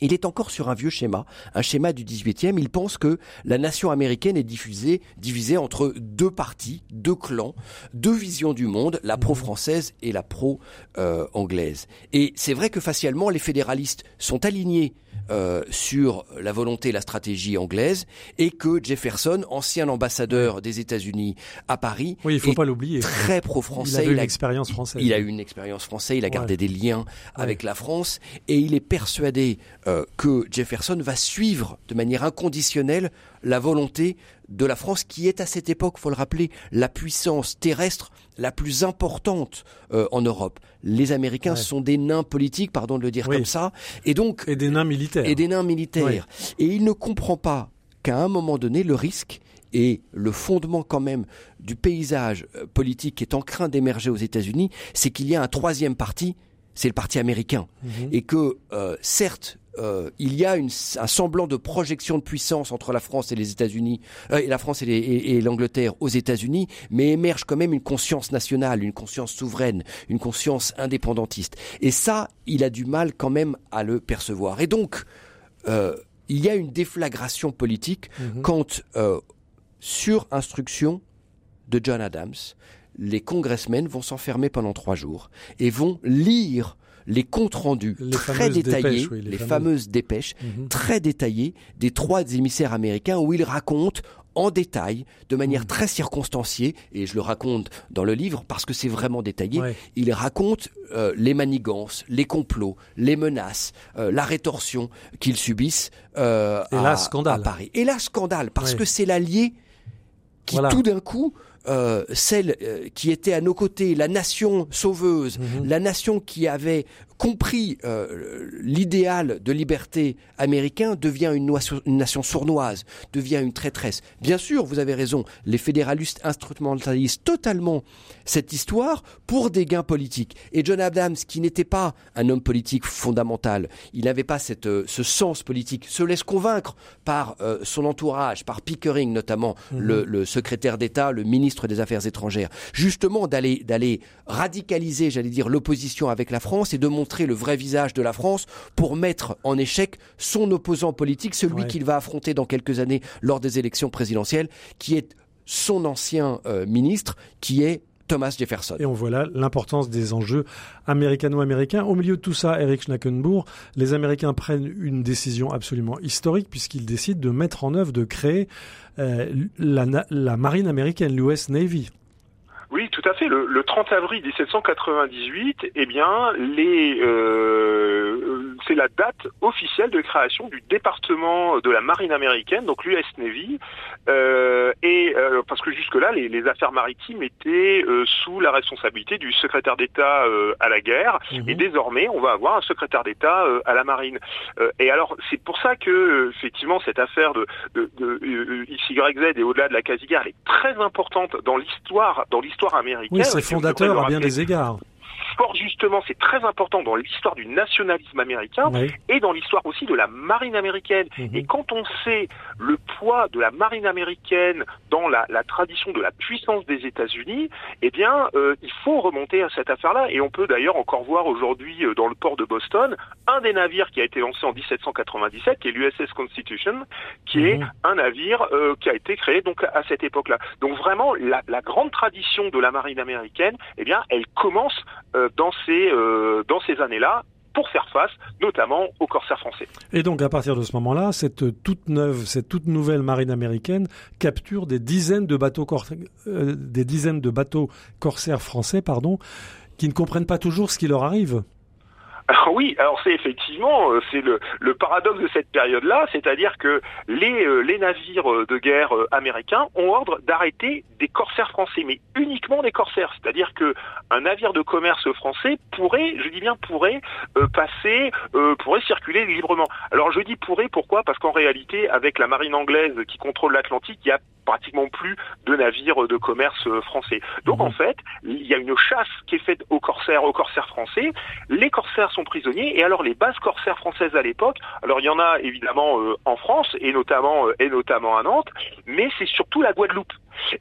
Il est encore sur un vieux schéma, un schéma du 18e. Il pense que la nation américaine est diffusée, divisée entre deux partis, deux clans, deux visions du monde, la pro-française et la pro-anglaise. Et c'est vrai que facialement, les fédéralistes sont alignés euh, sur la volonté et la stratégie anglaise et que Jefferson, ancien ambassadeur des États-Unis à Paris, oui, il faut pas l'oublier, très pro-français. Il a eu une expérience française. Il a eu une expérience française. Il a gardé des liens avec la France et il est persuadé euh, que Jefferson va suivre de manière inconditionnelle la volonté de la France, qui est à cette époque, faut le rappeler, la puissance terrestre la plus importante euh, en Europe. Les Américains sont des nains politiques, pardon de le dire comme ça, et donc et des nains militaires. Et des nains militaires. Et il ne comprend pas qu'à un moment donné, le risque et le fondement quand même du paysage euh, politique qui est en train d'émerger aux États-Unis, c'est qu'il y a un troisième parti, c'est le parti américain, mhm. et que euh, certes euh, il y a une, un semblant de projection de puissance entre la France et les États-Unis, euh, et la France et l'Angleterre aux États-Unis, mais émerge quand même une conscience nationale, une conscience souveraine, une conscience indépendantiste. Et ça, il a du mal quand même à le percevoir. Et donc, euh, il y a une déflagration politique mhm. quand, sur instruction de John Adams, les congressmen vont s'enfermer pendant trois jours et vont lire les comptes rendus très détaillés, les, fameuses, dépêches très détaillées des trois émissaires américains où ils racontent en détail, de manière mhm. très circonstanciée, et je le raconte dans le livre parce que c'est vraiment détaillé, il raconte euh, les manigances, les complots, les menaces, euh, la rétorsion qu'ils subissent euh, à, scandale. Paris. Et là, scandale, parce que c'est l'allié qui tout d'un coup euh, celle euh, qui était à nos côtés, la nation sauveuse, mhm. la nation qui avait compris euh, l'idéal de liberté américain devient une, nation sournoise, devient une traîtresse. Bien sûr, vous avez raison, les fédéralistes instrumentalisent totalement cette histoire pour des gains politiques. Et John Adams, qui n'était pas un homme politique fondamental, il n'avait pas cette, ce sens politique, se laisse convaincre par son entourage, par Pickering notamment, mhm. le, le secrétaire d'État, le ministre des Affaires étrangères, justement d'aller radicaliser, j'allais dire, l'opposition avec la France et de montrer le vrai visage de la France pour mettre en échec son opposant politique, celui qu'il va affronter dans quelques années lors des élections présidentielles, qui est son ancien euh, ministre, qui est Thomas Jefferson. Et on voit là l'importance des enjeux américano-américains. Au milieu de tout ça, Eric Schnackenbourg, les Américains prennent une décision absolument historique puisqu'ils décident de mettre en œuvre, de créer euh, la, la marine américaine, l'US Navy. Oui, tout à fait. Le, le 30 avril 1798, eh bien, les, euh, c'est la date officielle de création du département de la marine américaine, donc l'US Navy, euh, et euh, parce que jusque-là, les, les, affaires maritimes étaient sous la responsabilité du secrétaire d'État à la guerre, mhm. et désormais, on va avoir un secrétaire d'État à la marine. et alors, c'est pour ça que, effectivement, cette affaire de, de, de XYZ et au-delà de la quasi-guerre, elle est très importante dans l'histoire, dans l'histoire américaine. Oui, c'est fondateur à bien des égards sport, justement, c'est très important dans l'histoire du nationalisme américain et dans l'histoire aussi de la marine américaine. Mhm. Et quand on sait le poids de la marine américaine dans la, la tradition de la puissance des États-Unis, eh bien, euh, il faut remonter à cette affaire-là. Et on peut d'ailleurs encore voir aujourd'hui euh, dans le port de Boston un des navires qui a été lancé en 1797, qui est l'USS Constitution, qui est mhm. un navire euh, qui a été créé donc à cette époque-là. Donc vraiment, la, la, grande tradition de la marine américaine, eh bien, elle commence euh, dans ces, euh, dans ces années-là pour faire face notamment aux corsaires français. Et donc à partir de ce moment-là, cette toute neuve, cette toute nouvelle marine américaine capture des dizaines de bateaux, euh, des dizaines de bateaux corsaires français, pardon, qui ne comprennent pas toujours ce qui leur arrive. Alors oui, alors c'est effectivement euh, c'est le, le, paradoxe de cette période-là, c'est-à-dire que les, euh, les navires euh, de guerre américains ont ordre d'arrêter des corsaires français, mais uniquement des corsaires, c'est-à-dire que un navire de commerce français pourrait, je dis bien pourrait, passer, pourrait circuler librement. Alors je dis pourrait, pourquoi? Parce qu'en réalité, avec la marine anglaise qui contrôle l'Atlantique, il y a pratiquement plus de navires de commerce français. Donc mhm. en fait, il y a une chasse qui est faite aux corsaires, aux corsaires français. Les corsaires sont prisonniers. Et alors les bases corsaires françaises à l'époque, alors il y en a évidemment euh, en France et notamment euh, et notamment à Nantes, mais c'est surtout la Guadeloupe.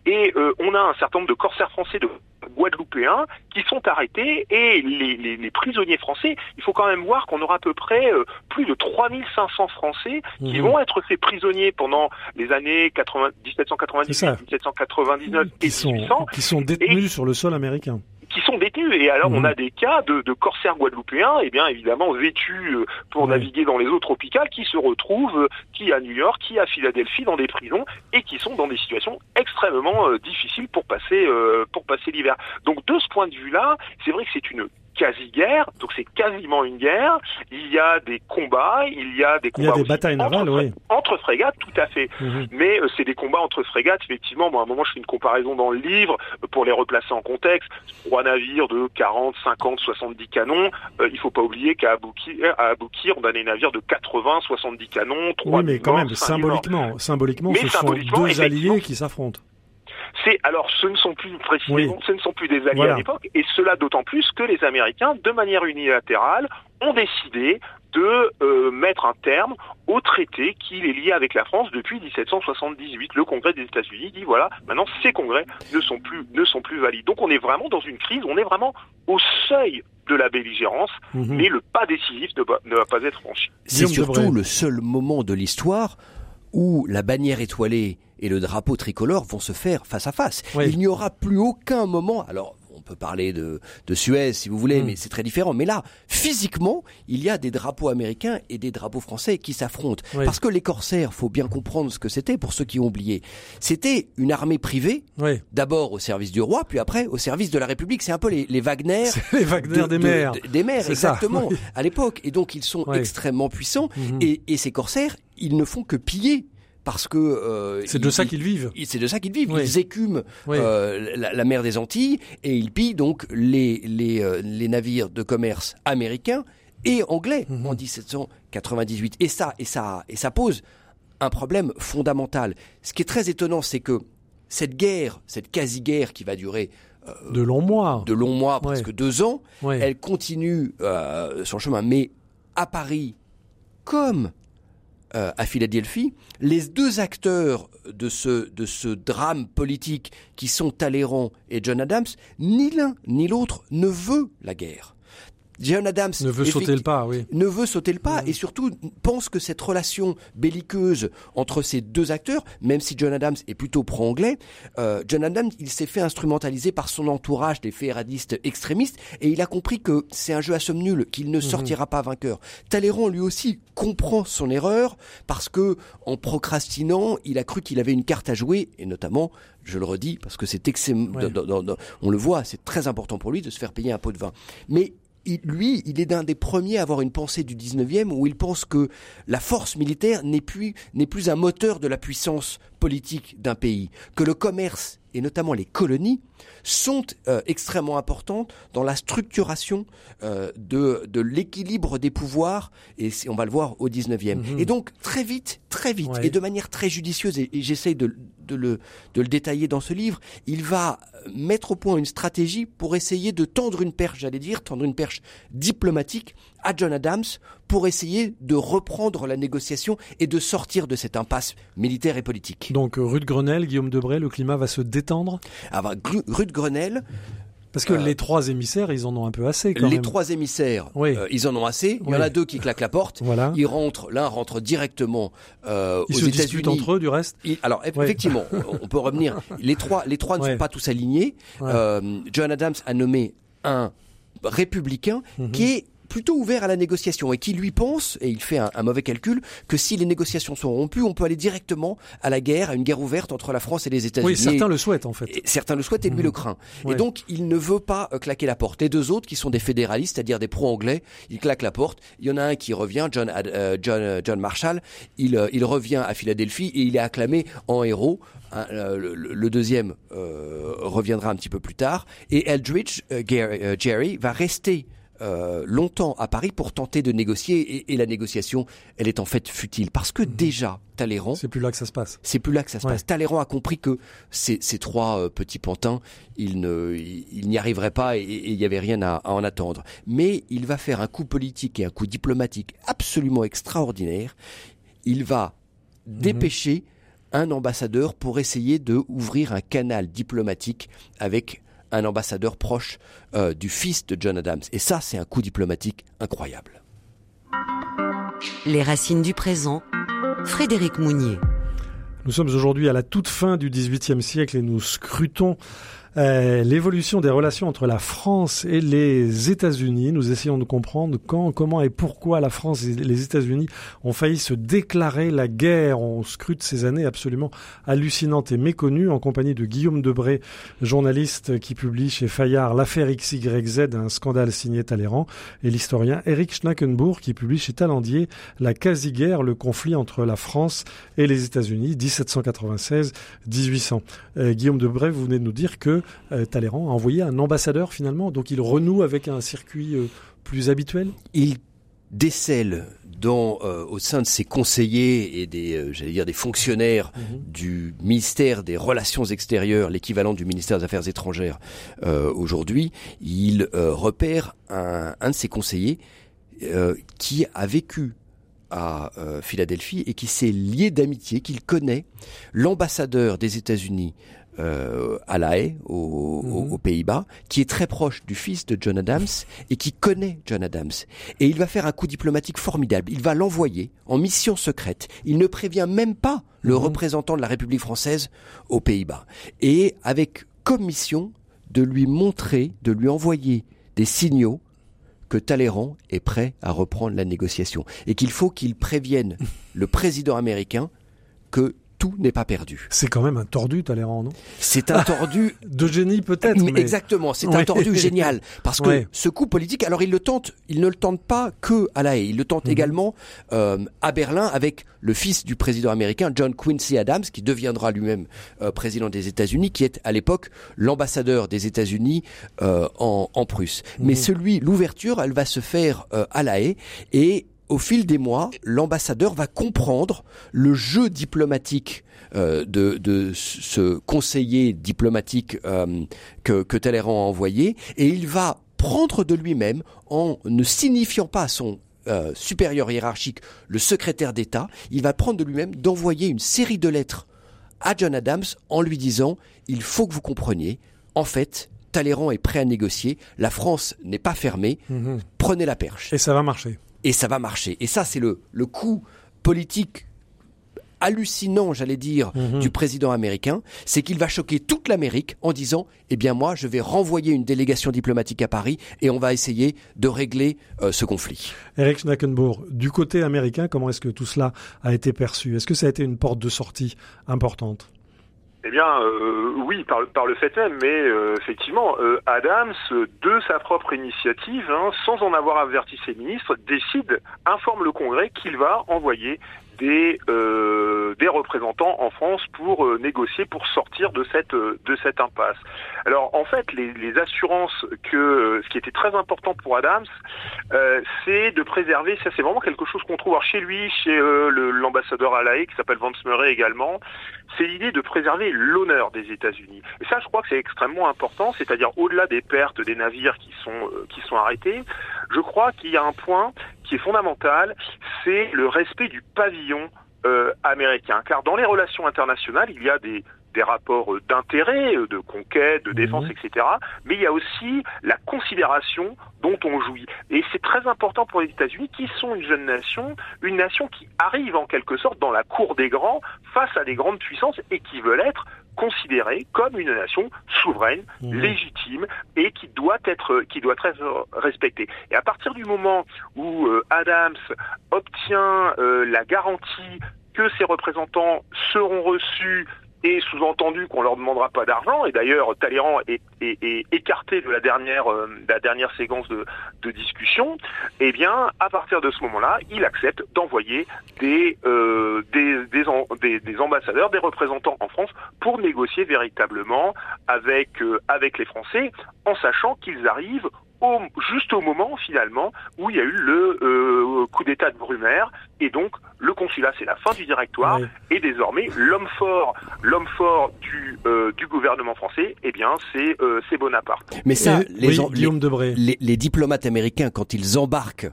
Et euh, on a un certain nombre de corsaires français de guadeloupéens qui sont arrêtés. Et les, les, prisonniers français, il faut quand même voir qu'on aura à peu près plus de 3500 Français qui mmh. vont être faits prisonniers pendant les années 80, 1798, 1799 et sont, Qui sont détenus sur le sol américain qui sont détenus. Et alors, on mhm. a des cas de, de corsaires guadeloupéens, et eh bien évidemment vêtus euh, pour naviguer dans les eaux tropicales, qui se retrouvent, euh, qui à New York, qui à Philadelphie, dans des prisons, et qui sont dans des situations extrêmement euh, difficiles pour passer pour passer l'hiver. Donc de ce point de vue-là, c'est vrai que c'est une quasi-guerre, donc c'est quasiment une guerre. Il y a des combats, il y a des combats il y a des batailles navales, entre, oui. entre frégates, tout à fait. Mhm. Mais euh, c'est des combats entre frégates, effectivement. Bon, à un moment, je fais une comparaison dans le livre euh, pour les replacer en contexte. Trois navires de 40, 50, 70 canons. Euh, il faut pas oublier qu'à Aboukir, à Aboukir, on a des navires de 80, 70 canons. oui, mais quand même, symboliquement, symboliquement, ce sont deux alliés qui s'affrontent. C'est alors ce ne sont plus précisément, ce ne sont plus des alliés à l'époque, et cela d'autant plus que les Américains, de manière unilatérale, ont décidé de euh, mettre un terme au traité qui les liait avec la France depuis 1778. Le Congrès des États-Unis dit voilà, maintenant ces congrès ne sont plus ne sont plus valides. Donc on est vraiment dans une crise, on est vraiment au seuil de la belligérance, mhm. mais le pas décisif ne va, ne va pas être franchi. C'est surtout le seul moment de l'histoire où la bannière étoilée et le drapeau tricolore vont se faire face à face. Il n'y aura plus aucun moment, alors peut parler de, de Suez si vous voulez, mm. mais c'est très différent. Mais là, physiquement, il y a des drapeaux américains et des drapeaux français qui s'affrontent. Parce que les corsaires, faut bien comprendre ce que c'était pour ceux qui ont oublié. C'était une armée privée, d'abord au service du roi, puis après au service de la République. C'est un peu les, les Wagner, les Wagner des mers, des mers exactement à l'époque. Et donc ils sont extrêmement puissants. Mm-hmm. Et, et ces corsaires, ils ne font que piller parce que euh, c'est de ça qu'ils vivent. C'est de ça qu'ils vivent. Ils écument euh, la, mer des Antilles et ils pillent donc les les, euh, les navires de commerce américains et anglais mhm. en 1798. Et ça et ça et ça pose un problème fondamental. Ce qui est très étonnant, c'est que cette guerre, cette quasi-guerre qui va durer de longs mois, de longs mois, presque deux ans, elle continue son chemin. Mais à Paris, comme euh, à Philadelphie, les deux acteurs de ce, de ce drame politique qui sont Talleyrand et John Adams, ni l'un ni l'autre ne veut la guerre. John Adams ne veut sauter le pas, oui. Ne veut sauter le pas et surtout pense que cette relation belliqueuse entre ces deux acteurs, même si John Adams est plutôt pro-anglais, euh, John Adams il s'est fait instrumentaliser par son entourage des fédéralistes extrémistes et il a compris que c'est un jeu à somme nulle, qu'il ne mhm. sortira pas vainqueur. Talleyrand lui aussi comprend son erreur parce que en procrastinant, il a cru qu'il avait une carte à jouer et notamment je le redis parce que c'est excellent, on le voit, c'est très important pour lui de se faire payer un pot de vin. Mais lui, il est d'un des premiers à avoir une pensée du 19e où il pense que la force militaire n'est plus, n'est plus un moteur de la puissance politique d'un pays, que le commerce et notamment les colonies sont euh, extrêmement importantes dans la structuration euh, de, de l'équilibre des pouvoirs et on va le voir au 19e. Mhm. Et donc très vite, très vite et de manière très judicieuse et, et j'essaye de, de, le, de le détailler dans ce livre, il va mettre au point une stratégie pour essayer de tendre une perche, j'allais dire, tendre une perche diplomatique à John Adams pour essayer de reprendre la négociation et de sortir de cette impasse militaire et politique. Donc rue de Grenelle, Guillaume Debray, le climat va se détendre? Ah bah, Rue de Grenelle, parce que euh, les trois émissaires, ils en ont un peu assez. Quand les trois émissaires, euh, ils en ont assez. Il y en a deux qui claquent la porte. Voilà. Ils rentrent, l'un rentre directement euh, ils aux États-Unis. entre eux, du reste. alors effectivement, on peut revenir. Les trois, les trois ne sont pas tous alignés. Euh, John Adams a nommé un républicain mhm. qui est plutôt ouvert à la négociation et qui lui pense, et il fait un, mauvais calcul, que si les négociations sont rompues, on peut aller directement à la guerre, à une guerre ouverte entre la France et les États-Unis. Oui, certains le souhaitent en fait. certains le souhaitent et lui mmh. le craint. Et donc il ne veut pas euh, claquer la porte. Les deux autres qui sont des fédéralistes, c'est-à-dire des pro-anglais, ils claquent la porte. Il y en a un qui revient, John, euh, John, euh, John Marshall, il, il revient à Philadelphie et il est acclamé en héros hein, le, deuxième reviendra un petit peu plus tard. Et Eldridge, Jerry, va rester euh, longtemps à Paris pour tenter de négocier et, la négociation, elle est en fait futile parce que mhm. déjà Talleyrand, c'est plus là que ça se passe. C'est plus là que ça se passe. Talleyrand a compris que ces, ces trois euh, petits pantins, il ne, il, n'y arriverait pas et il n'y avait rien à, en attendre. Mais il va faire un coup politique et un coup diplomatique absolument extraordinaire. Il va mhm. dépêcher un ambassadeur pour essayer de ouvrir un canal diplomatique avec un ambassadeur proche euh, du fils de John Adams. Et ça, c'est un coup diplomatique incroyable. Les racines du présent, Frédéric Mounier. Nous sommes aujourd'hui à la toute fin du XVIIIe siècle et nous scrutons euh, l'évolution des relations entre la France et les États-Unis. Nous essayons de comprendre quand, comment et pourquoi la France et les États-Unis ont failli se déclarer la guerre. On scrute ces années absolument hallucinantes et méconnues en compagnie de Guillaume Debré, journaliste qui publie chez Fayard l'affaire XYZ, un scandale signé Talleyrand, et l'historien Eric Schnackenbourg qui publie chez Talandier la quasi-guerre, le conflit entre la France et les États-Unis, 1796-1800. Euh, Guillaume Debray, vous venez de nous dire que euh, Talleyrand a envoyé un ambassadeur finalement, donc il renoue avec un circuit euh, plus habituel. Il décèle dans, euh, au sein de ses conseillers et des, j'allais dire, des fonctionnaires mhm. du ministère des Relations extérieures, l'équivalent du ministère des Affaires étrangères aujourd'hui, il repère un, un, de ses conseillers qui a vécu à Philadelphie et qui s'est lié d'amitié, qu'il connaît, l'ambassadeur des États-Unis euh, à La Haye, mhm. aux, Pays-Bas, qui est très proche du fils de John Adams et qui connaît John Adams. Et il va faire un coup diplomatique formidable. Il va l'envoyer en mission secrète. Il ne prévient même pas le mhm. représentant de la République française aux Pays-Bas. Et avec comme mission de lui montrer, de lui envoyer des signaux que Talleyrand est prêt à reprendre la négociation et qu'il faut qu'il prévienne le président américain que tout n'est pas perdu. C'est quand même un tordu, Talleyrand, non? C'est un tordu de génie peut-être. Mais... Exactement, c'est un tordu génial parce que ce coup politique, alors il le tente, il ne le tente pas que à La Haye, il le tente mhm. également euh, à Berlin avec le fils du président américain John Quincy Adams, qui deviendra lui-même euh, président des États-Unis, qui est à l'époque l'ambassadeur des États-Unis euh, en, en, Prusse. Mais mhm. celui, l'ouverture, elle va se faire à La Haye et au fil des mois, l'ambassadeur va comprendre le jeu diplomatique euh, de, ce conseiller diplomatique euh, que, que Talleyrand a envoyé, et il va prendre de lui-même, en ne signifiant pas à son euh, supérieur hiérarchique, le secrétaire d'État, il va prendre de lui-même d'envoyer une série de lettres à John Adams en lui disant il faut que vous compreniez, en fait, Talleyrand est prêt à négocier, la France n'est pas fermée, mhm. prenez la perche. Et ça va marcher et ça va marcher. Et ça, c'est le, le coup politique hallucinant, j'allais dire, mhm. du président américain, c'est qu'il va choquer toute l'Amérique en disant, eh bien moi, je vais renvoyer une délégation diplomatique à Paris et on va essayer de régler euh, ce conflit. Eric Schnackenbourg, du côté américain, comment est-ce que tout cela a été perçu? Est-ce que ça a été une porte de sortie importante? Eh bien, euh, oui, par, le fait même, mais euh, effectivement, euh, Adams, de sa propre initiative, hein, sans en avoir averti ses ministres, décide, informe le Congrès qu'il va envoyer des, euh, des représentants en France pour euh, négocier, pour sortir de cette, euh, de cette impasse. Alors en fait, les, assurances que ce qui était très important pour Adams, c'est de préserver, ça c'est vraiment quelque chose qu'on trouve chez lui, chez l'ambassadeur à qui s'appelle Vance Murray également, c'est l'idée de préserver l'honneur des États-Unis. Et ça, je crois que c'est extrêmement important, c'est-à-dire au-delà des pertes des navires qui sont qui sont arrêtés, je crois qu'il y a un point qui est fondamental, c'est le respect du pavillon euh, américain. Car dans les relations internationales, il y a des, des rapports d'intérêt, de conquête, de défense, mhm. etc. Mais il y a aussi la considération dont on jouit. Et c'est très important pour les États-Unis, qui sont une jeune nation, une nation qui arrive en quelque sorte dans la cour des grands face à des grandes puissances et qui veulent être considérée comme une nation souveraine, mmh. légitime et qui doit être qui doit être respectée. Et à partir du moment où euh, Adams obtient euh, la garantie que ses représentants seront reçus et sous-entendu qu'on leur demandera pas d'argent. Et d'ailleurs, Talleyrand est, écarté de la dernière, euh, séquence de, discussion. Eh bien, à partir de ce moment-là, il accepte d'envoyer des, euh, ambassadeurs, des représentants en France pour négocier véritablement avec, euh, avec les Français, en sachant qu'ils arrivent juste au moment finalement où il y a eu le euh, coup d'État de Brumaire et donc le consulat c'est la fin du directoire et désormais l'homme fort l'homme fort du euh, du gouvernement français eh bien c'est euh, c'est Bonaparte. Mais ça les, les, les diplomates américains quand ils embarquent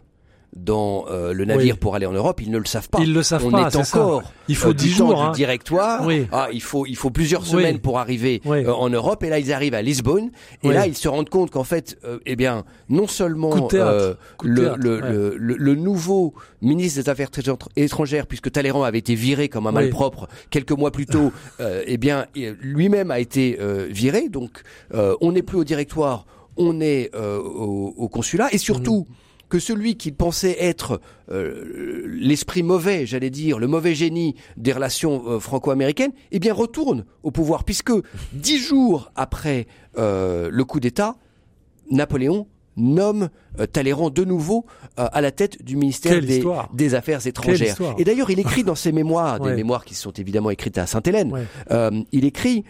dans euh, le navire pour aller en Europe, ils ne le savent pas. Ils le savent On pas. est, encore. Il faut euh, dix jours hein. du directoire. Oui. Ah, il faut il faut plusieurs semaines pour arriver euh, en Europe. Et là, ils arrivent à Lisbonne. Et là, ils se rendent compte qu'en fait, eh bien, non seulement le, le, le, nouveau ministre des Affaires étrangères, puisque Talleyrand avait été viré comme un malpropre quelques mois plus tôt, eh bien, lui-même a été viré. Donc, on n'est plus au directoire, on est au, au, consulat. Et surtout. Mm que celui qui pensait être euh, l'esprit mauvais, j'allais dire, le mauvais génie des relations euh, franco-américaines, eh bien retourne au pouvoir, puisque dix jours après euh, le coup d'État, Napoléon nomme Talleyrand de nouveau à la tête du ministère des, Affaires étrangères. Et d'ailleurs, il écrit dans ses mémoires, des mémoires qui sont évidemment écrites à Sainte-Hélène, il écrit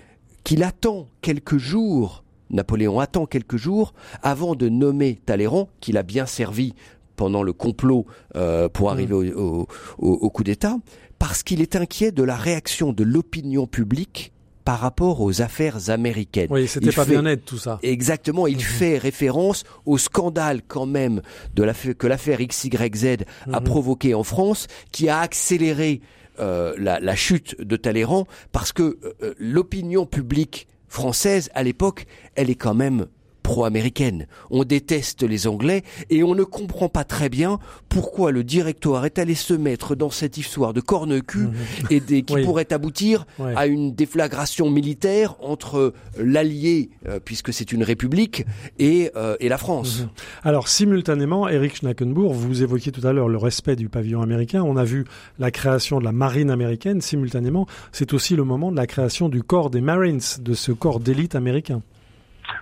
qu'il attend quelques jours Napoléon attend quelques jours avant de nommer Talleyrand, qu'il a bien servi pendant le complot euh, pour mm. arriver au, coup d'État, parce qu'il est inquiet de la réaction de l'opinion publique par rapport aux affaires américaines. Oui, c'était pas bien net tout ça. Exactement, il mm-hmm. fait référence au scandale quand même de la, que l'affaire XYZ a mm-hmm. provoqué en France, qui a accéléré euh, la, chute de Talleyrand, parce que euh, l'opinion publique française, à l'époque, elle est quand même pro-américaine. On déteste les Anglais et on ne comprend pas très bien pourquoi le directoire est allé se mettre dans cette histoire de corne-cul mhm. et des, qui pourrait aboutir à une déflagration militaire entre l'allié, euh, puisque c'est une république, et, euh, et la France. Mhm. Alors simultanément, Eric Schnackenbourg, vous évoquiez tout à l'heure le respect du pavillon américain. On a vu la création de la marine américaine. Simultanément, c'est aussi le moment de la création du corps des Marines, de ce corps d'élite américain.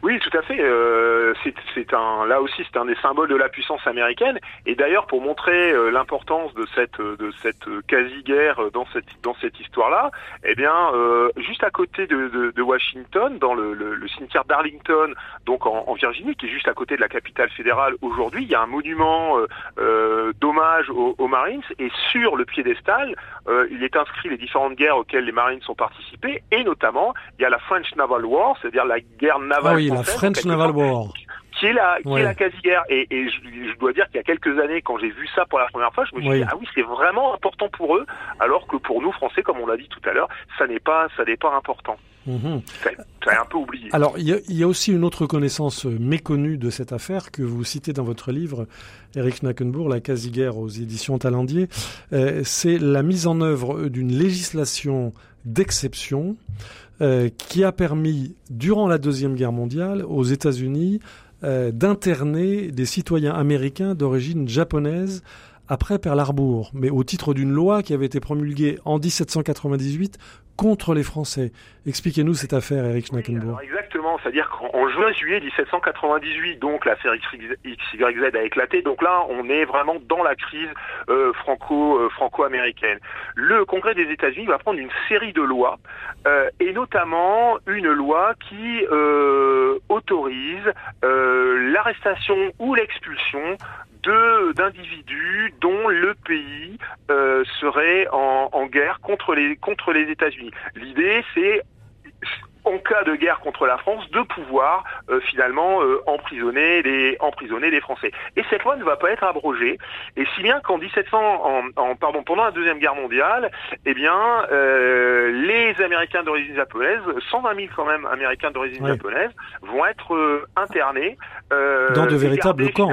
Oui, tout à fait. Euh, c'est là aussi, c'est un des symboles de la puissance américaine. Et d'ailleurs, pour montrer euh, l'importance de cette cette quasi-guerre dans cette histoire-là, eh bien, euh, juste à côté de, Washington, dans le, cimetière d'Arlington, donc en, Virginie, qui est juste à côté de la capitale fédérale aujourd'hui, il y a un monument euh, euh d'hommage aux, Marines. Et sur le piédestal, il est inscrit les différentes guerres auxquelles les Marines ont participé, et notamment, il y a la French Naval War, c'est-à-dire la guerre navale oui, la French Naval War qui est la qui est la quasi-guerre. Et, et je, je, dois dire qu'il y a quelques années, quand j'ai vu ça pour la première fois, je me suis dit ah oui, c'est vraiment important pour eux, alors que pour nous Français, comme on l'a dit tout à l'heure, ça n'est pas ça n'est pas important. Mmh. Ça, ça, est un peu oublié. Alors il y, a, il y, a, aussi une autre connaissance méconnue de cette affaire que vous citez dans votre livre, Eric Nackenbourg, la quasi-guerre aux éditions Talendier. Euh, c'est la mise en œuvre d'une législation d'exception euh, qui a permis, durant la Deuxième Guerre mondiale, aux États-Unis euh, d'interner des citoyens américains d'origine japonaise après Pearl Harbor, mais au titre d'une loi qui avait été promulguée en 1798 contre les Français. Expliquez-nous cette affaire, Eric Schnackenbourg. exactement, c'est-à-dire qu'en juin-juillet 1798, donc l'affaire XYZ a éclaté. Donc là, on est vraiment dans la crise euh, franco euh, franco-américaine. Le Congrès des États-Unis va prendre une série de lois, euh, et notamment une loi qui autorise l'arrestation ou l'expulsion d'individus dont le pays euh, serait en, guerre contre les contre les États-Unis. L'idée, c'est en cas de guerre contre la France, de pouvoir euh, finalement euh, emprisonner les emprisonner les Français. Et cette loi ne va pas être abrogée. Et si bien qu'en 1700, en, en, pardon, pendant la deuxième guerre mondiale, eh bien, euh, les Américains d'origine japonaise, 120 000 quand même Américains d'origine japonaise, vont être euh, internés dans de véritables camps.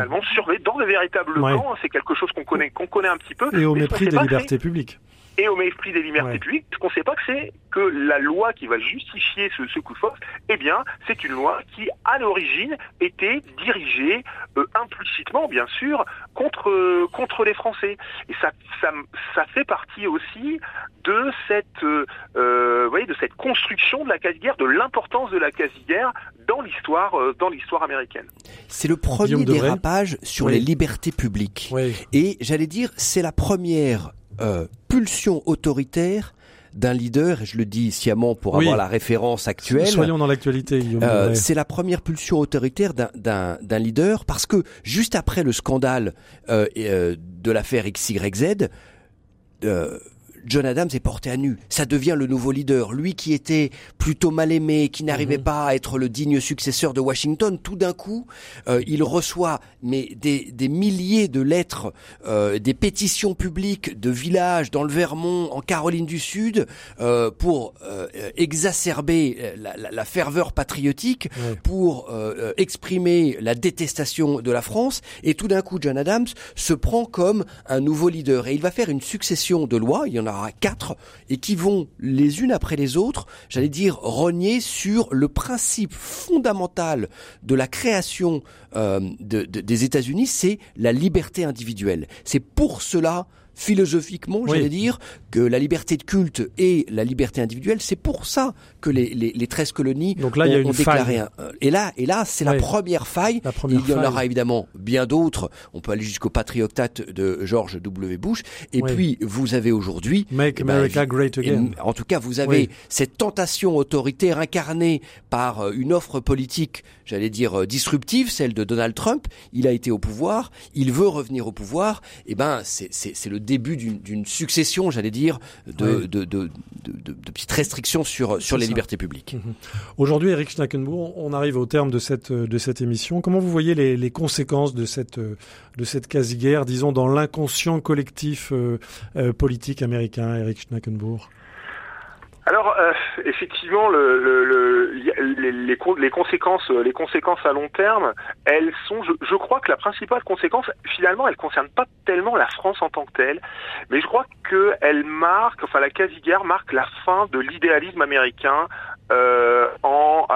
dans de véritables camps. C'est quelque chose qu'on connaît qu'on connaît un petit peu. Et au mépris des libertés publiques et au mépris des libertés publiques, ce qu'on ne sait pas que c'est que la loi qui va justifier ce, ce coup de force, eh bien, c'est une loi qui, à l'origine, était dirigée euh, implicitement, bien sûr, contre euh, contre les Français. Et ça, ça, ça fait partie aussi de cette, euh, euh vous voyez, de cette construction de la quasi-guerre, de l'importance de la quasi-guerre dans l'histoire, euh, dans l'histoire américaine. C'est le premier dérapage sur les libertés publiques. Oui. Et j'allais dire, c'est la première euh, pulsion autoritaire d'un leader, et je le dis sciemment pour avoir la référence actuelle. Soyons dans l'actualité. Euh, c'est la première pulsion autoritaire d'un leader parce que juste après le scandale euh, euh de l'affaire XYZ, euh, John Adams est porté à nu. Ça devient le nouveau leader. Lui qui était plutôt mal aimé, qui n'arrivait mhm. pas à être le digne successeur de Washington, tout d'un coup, euh, il reçoit mais des, des milliers de lettres, euh, des pétitions publiques de villages dans le Vermont, en Caroline du Sud, euh, pour euh, exacerber la, la, la, ferveur patriotique, pour euh, exprimer la détestation de la France. Et tout d'un coup, John Adams se prend comme un nouveau leader. Et il va faire une succession de lois. Il y en a quatre et qui vont les unes après les autres, j'allais dire, renier sur le principe fondamental de la création euh, de, des États-Unis, c'est la liberté individuelle. C'est pour cela philosophiquement, j'allais dire, que la liberté de culte et la liberté individuelle, c'est pour ça que les, les, les 13 colonies Donc là, ont, il y a une déclaré un, et là, et là, c'est la première faille. La première il y en aura évidemment bien d'autres. On peut aller jusqu'au patriotate de George W. Bush. Et puis, vous avez aujourd'hui, Make eh ben, America Great Again. En tout cas, vous avez cette tentation autoritaire incarnée par euh, une offre politique, j'allais dire euh, disruptive, celle de Donald Trump. Il a été au pouvoir, il veut revenir au pouvoir. Et eh ben, c'est le début d'une succession, j'allais dire, de, de, de, de, petites restrictions sur, sur les libertés publiques. Mhm. Aujourd'hui, Eric Schnackenbourg, on arrive au terme de cette, de cette émission. Comment vous voyez les, les conséquences de cette, de cette quasi-guerre, disons, dans l'inconscient collectif euh, euh, politique américain, Eric Schnackenbourg? Alors euh, effectivement, le, le, le, les, conséquences, les conséquences à long terme, elles sont, je, je crois que la principale conséquence, finalement, elle concerne pas tellement la France en tant que telle, mais je crois qu'elle marque, enfin la quasi-guerre marque la fin de l'idéalisme américain euh, en,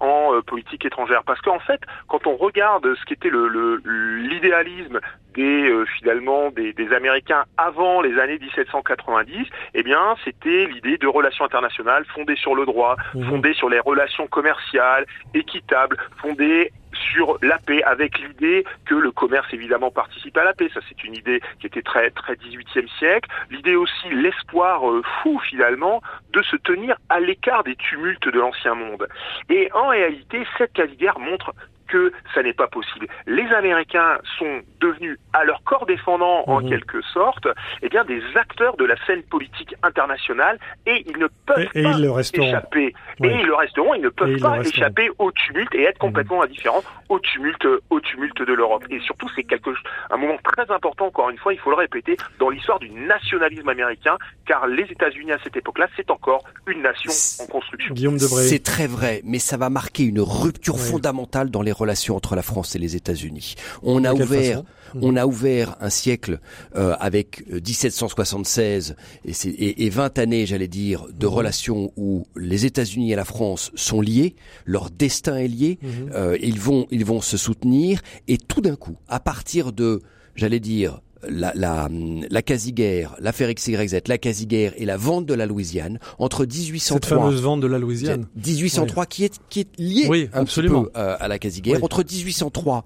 en euh, politique étrangère. Parce qu'en fait, quand on regarde ce qu'était le, l'idéalisme des euh, finalement des, des, Américains avant les années 1790, eh bien, c'était l'idée de relations internationales fondées sur le droit, mmh. fondées sur les relations commerciales, équitables, fondées sur la paix, avec l'idée que le commerce évidemment participe à la paix. Ça, c'est une idée qui était très très 18e siècle. L'idée aussi, l'espoir euh, fou finalement de se tenir à l'écart des tumultes de l'ancien monde. Et en réalité, cette quasi-guerre montre que ça n'est pas possible. Les Américains sont devenus, à leur corps défendant en mhm. quelque sorte, eh bien des acteurs de la scène politique internationale et ils ne peuvent pas échapper. Et ils le resteront, ils ne peuvent pas échapper au tumulte et être mhm. complètement indifférents au tumulte, au tumulte de l'Europe. Et surtout, c'est quelque un moment très important, encore une fois, il faut le répéter, dans l'histoire du nationalisme américain, car les États-Unis à cette époque-là, c'est encore une nation en construction. Guillaume C'est très vrai, mais ça va marquer une rupture fondamentale dans les relations entre la France et les États-Unis. On a ouvert, on a ouvert un siècle euh, avec 1776 euh, et, et, 20 années, j'allais dire, de mhm. relations où les États-Unis et la France sont liés, leur destin est lié, mhm. euh, ils vont, ils vont se soutenir et tout d'un coup, à partir de, j'allais dire, la, la, la quasi-guerre, l'affaire XYZ, la quasi-guerre et la vente de la Louisiane entre 1803. Cette fameuse vente de la Louisiane. 1803 qui est qui est liée un absolument. peu euh, à la quasi-guerre entre 1803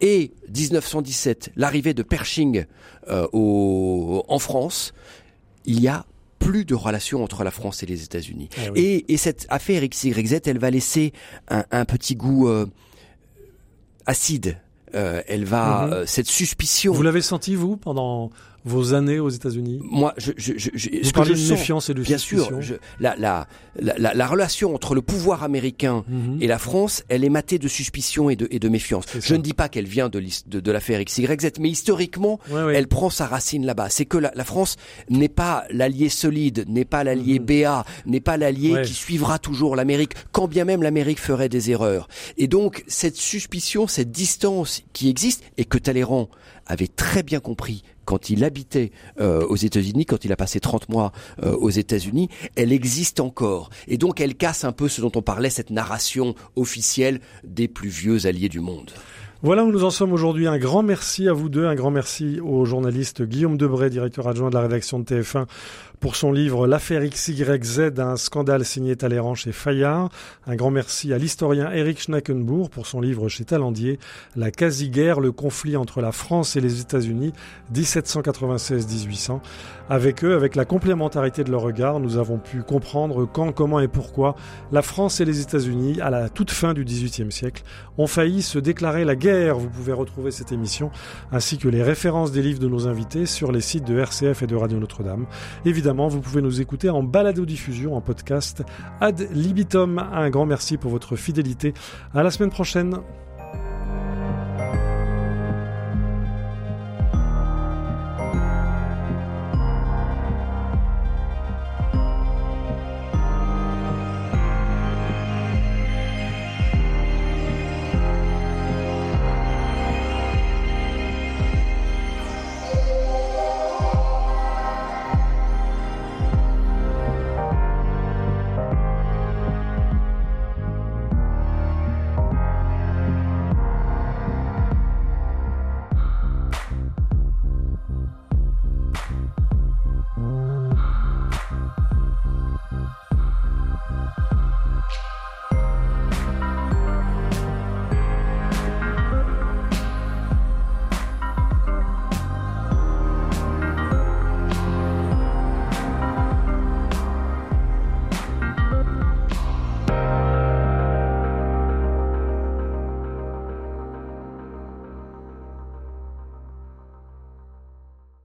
et 1917, l'arrivée de Pershing euh, au, en France, il y a plus de relations entre la France et les États-Unis. Ah et, et, cette affaire XYZ, elle va laisser un, un petit goût euh, acide elle va mhm. euh, cette suspicion. Vous l'avez senti vous pendant vos années aux États-Unis Moi, je, je, je, Vous parlez de méfiance et de Bien sûr, je, la, la, la, la, relation entre le pouvoir américain mhm. et la France, elle est matée de suspicion et de, et de méfiance. Je ne dis pas qu'elle vient de, de, de l'affaire XYZ, mais historiquement, elle prend sa racine là-bas. C'est que la, France n'est pas l'allié solide, n'est pas l'allié mhm. BA, n'est pas l'allié qui suivra toujours l'Amérique, quand bien même l'Amérique ferait des erreurs. Et donc, cette suspicion, cette distance qui existe, et que Talleyrand avait très bien compris quand il habitait euh, aux États-Unis, quand il a passé 30 mois euh, aux États-Unis, elle existe encore. Et donc elle casse un peu ce dont on parlait, cette narration officielle des plus vieux alliés du monde. Voilà où nous en sommes aujourd'hui. Un grand merci à vous deux, un grand merci au journaliste Guillaume Debray, directeur adjoint de la rédaction de TF1, pour son livre L'affaire XYZ, un scandale signé Talleyrand chez Fayard. Un grand merci à l'historien Eric Schnackenbourg pour son livre chez Talandier, La quasi-guerre, le conflit entre la France et les États-Unis, 1796-1800. Avec eux, avec la complémentarité de leur regard, nous avons pu comprendre quand, comment et pourquoi la France et les États-Unis, à la toute fin du XVIIIe siècle, ont failli se déclarer la guerre. Vous pouvez retrouver cette émission ainsi que les références des livres de nos invités sur les sites de RCF et de Radio Notre-Dame. Évidemment, vous pouvez nous écouter en balado-diffusion, en podcast ad libitum. Un grand merci pour votre fidélité. À la semaine prochaine.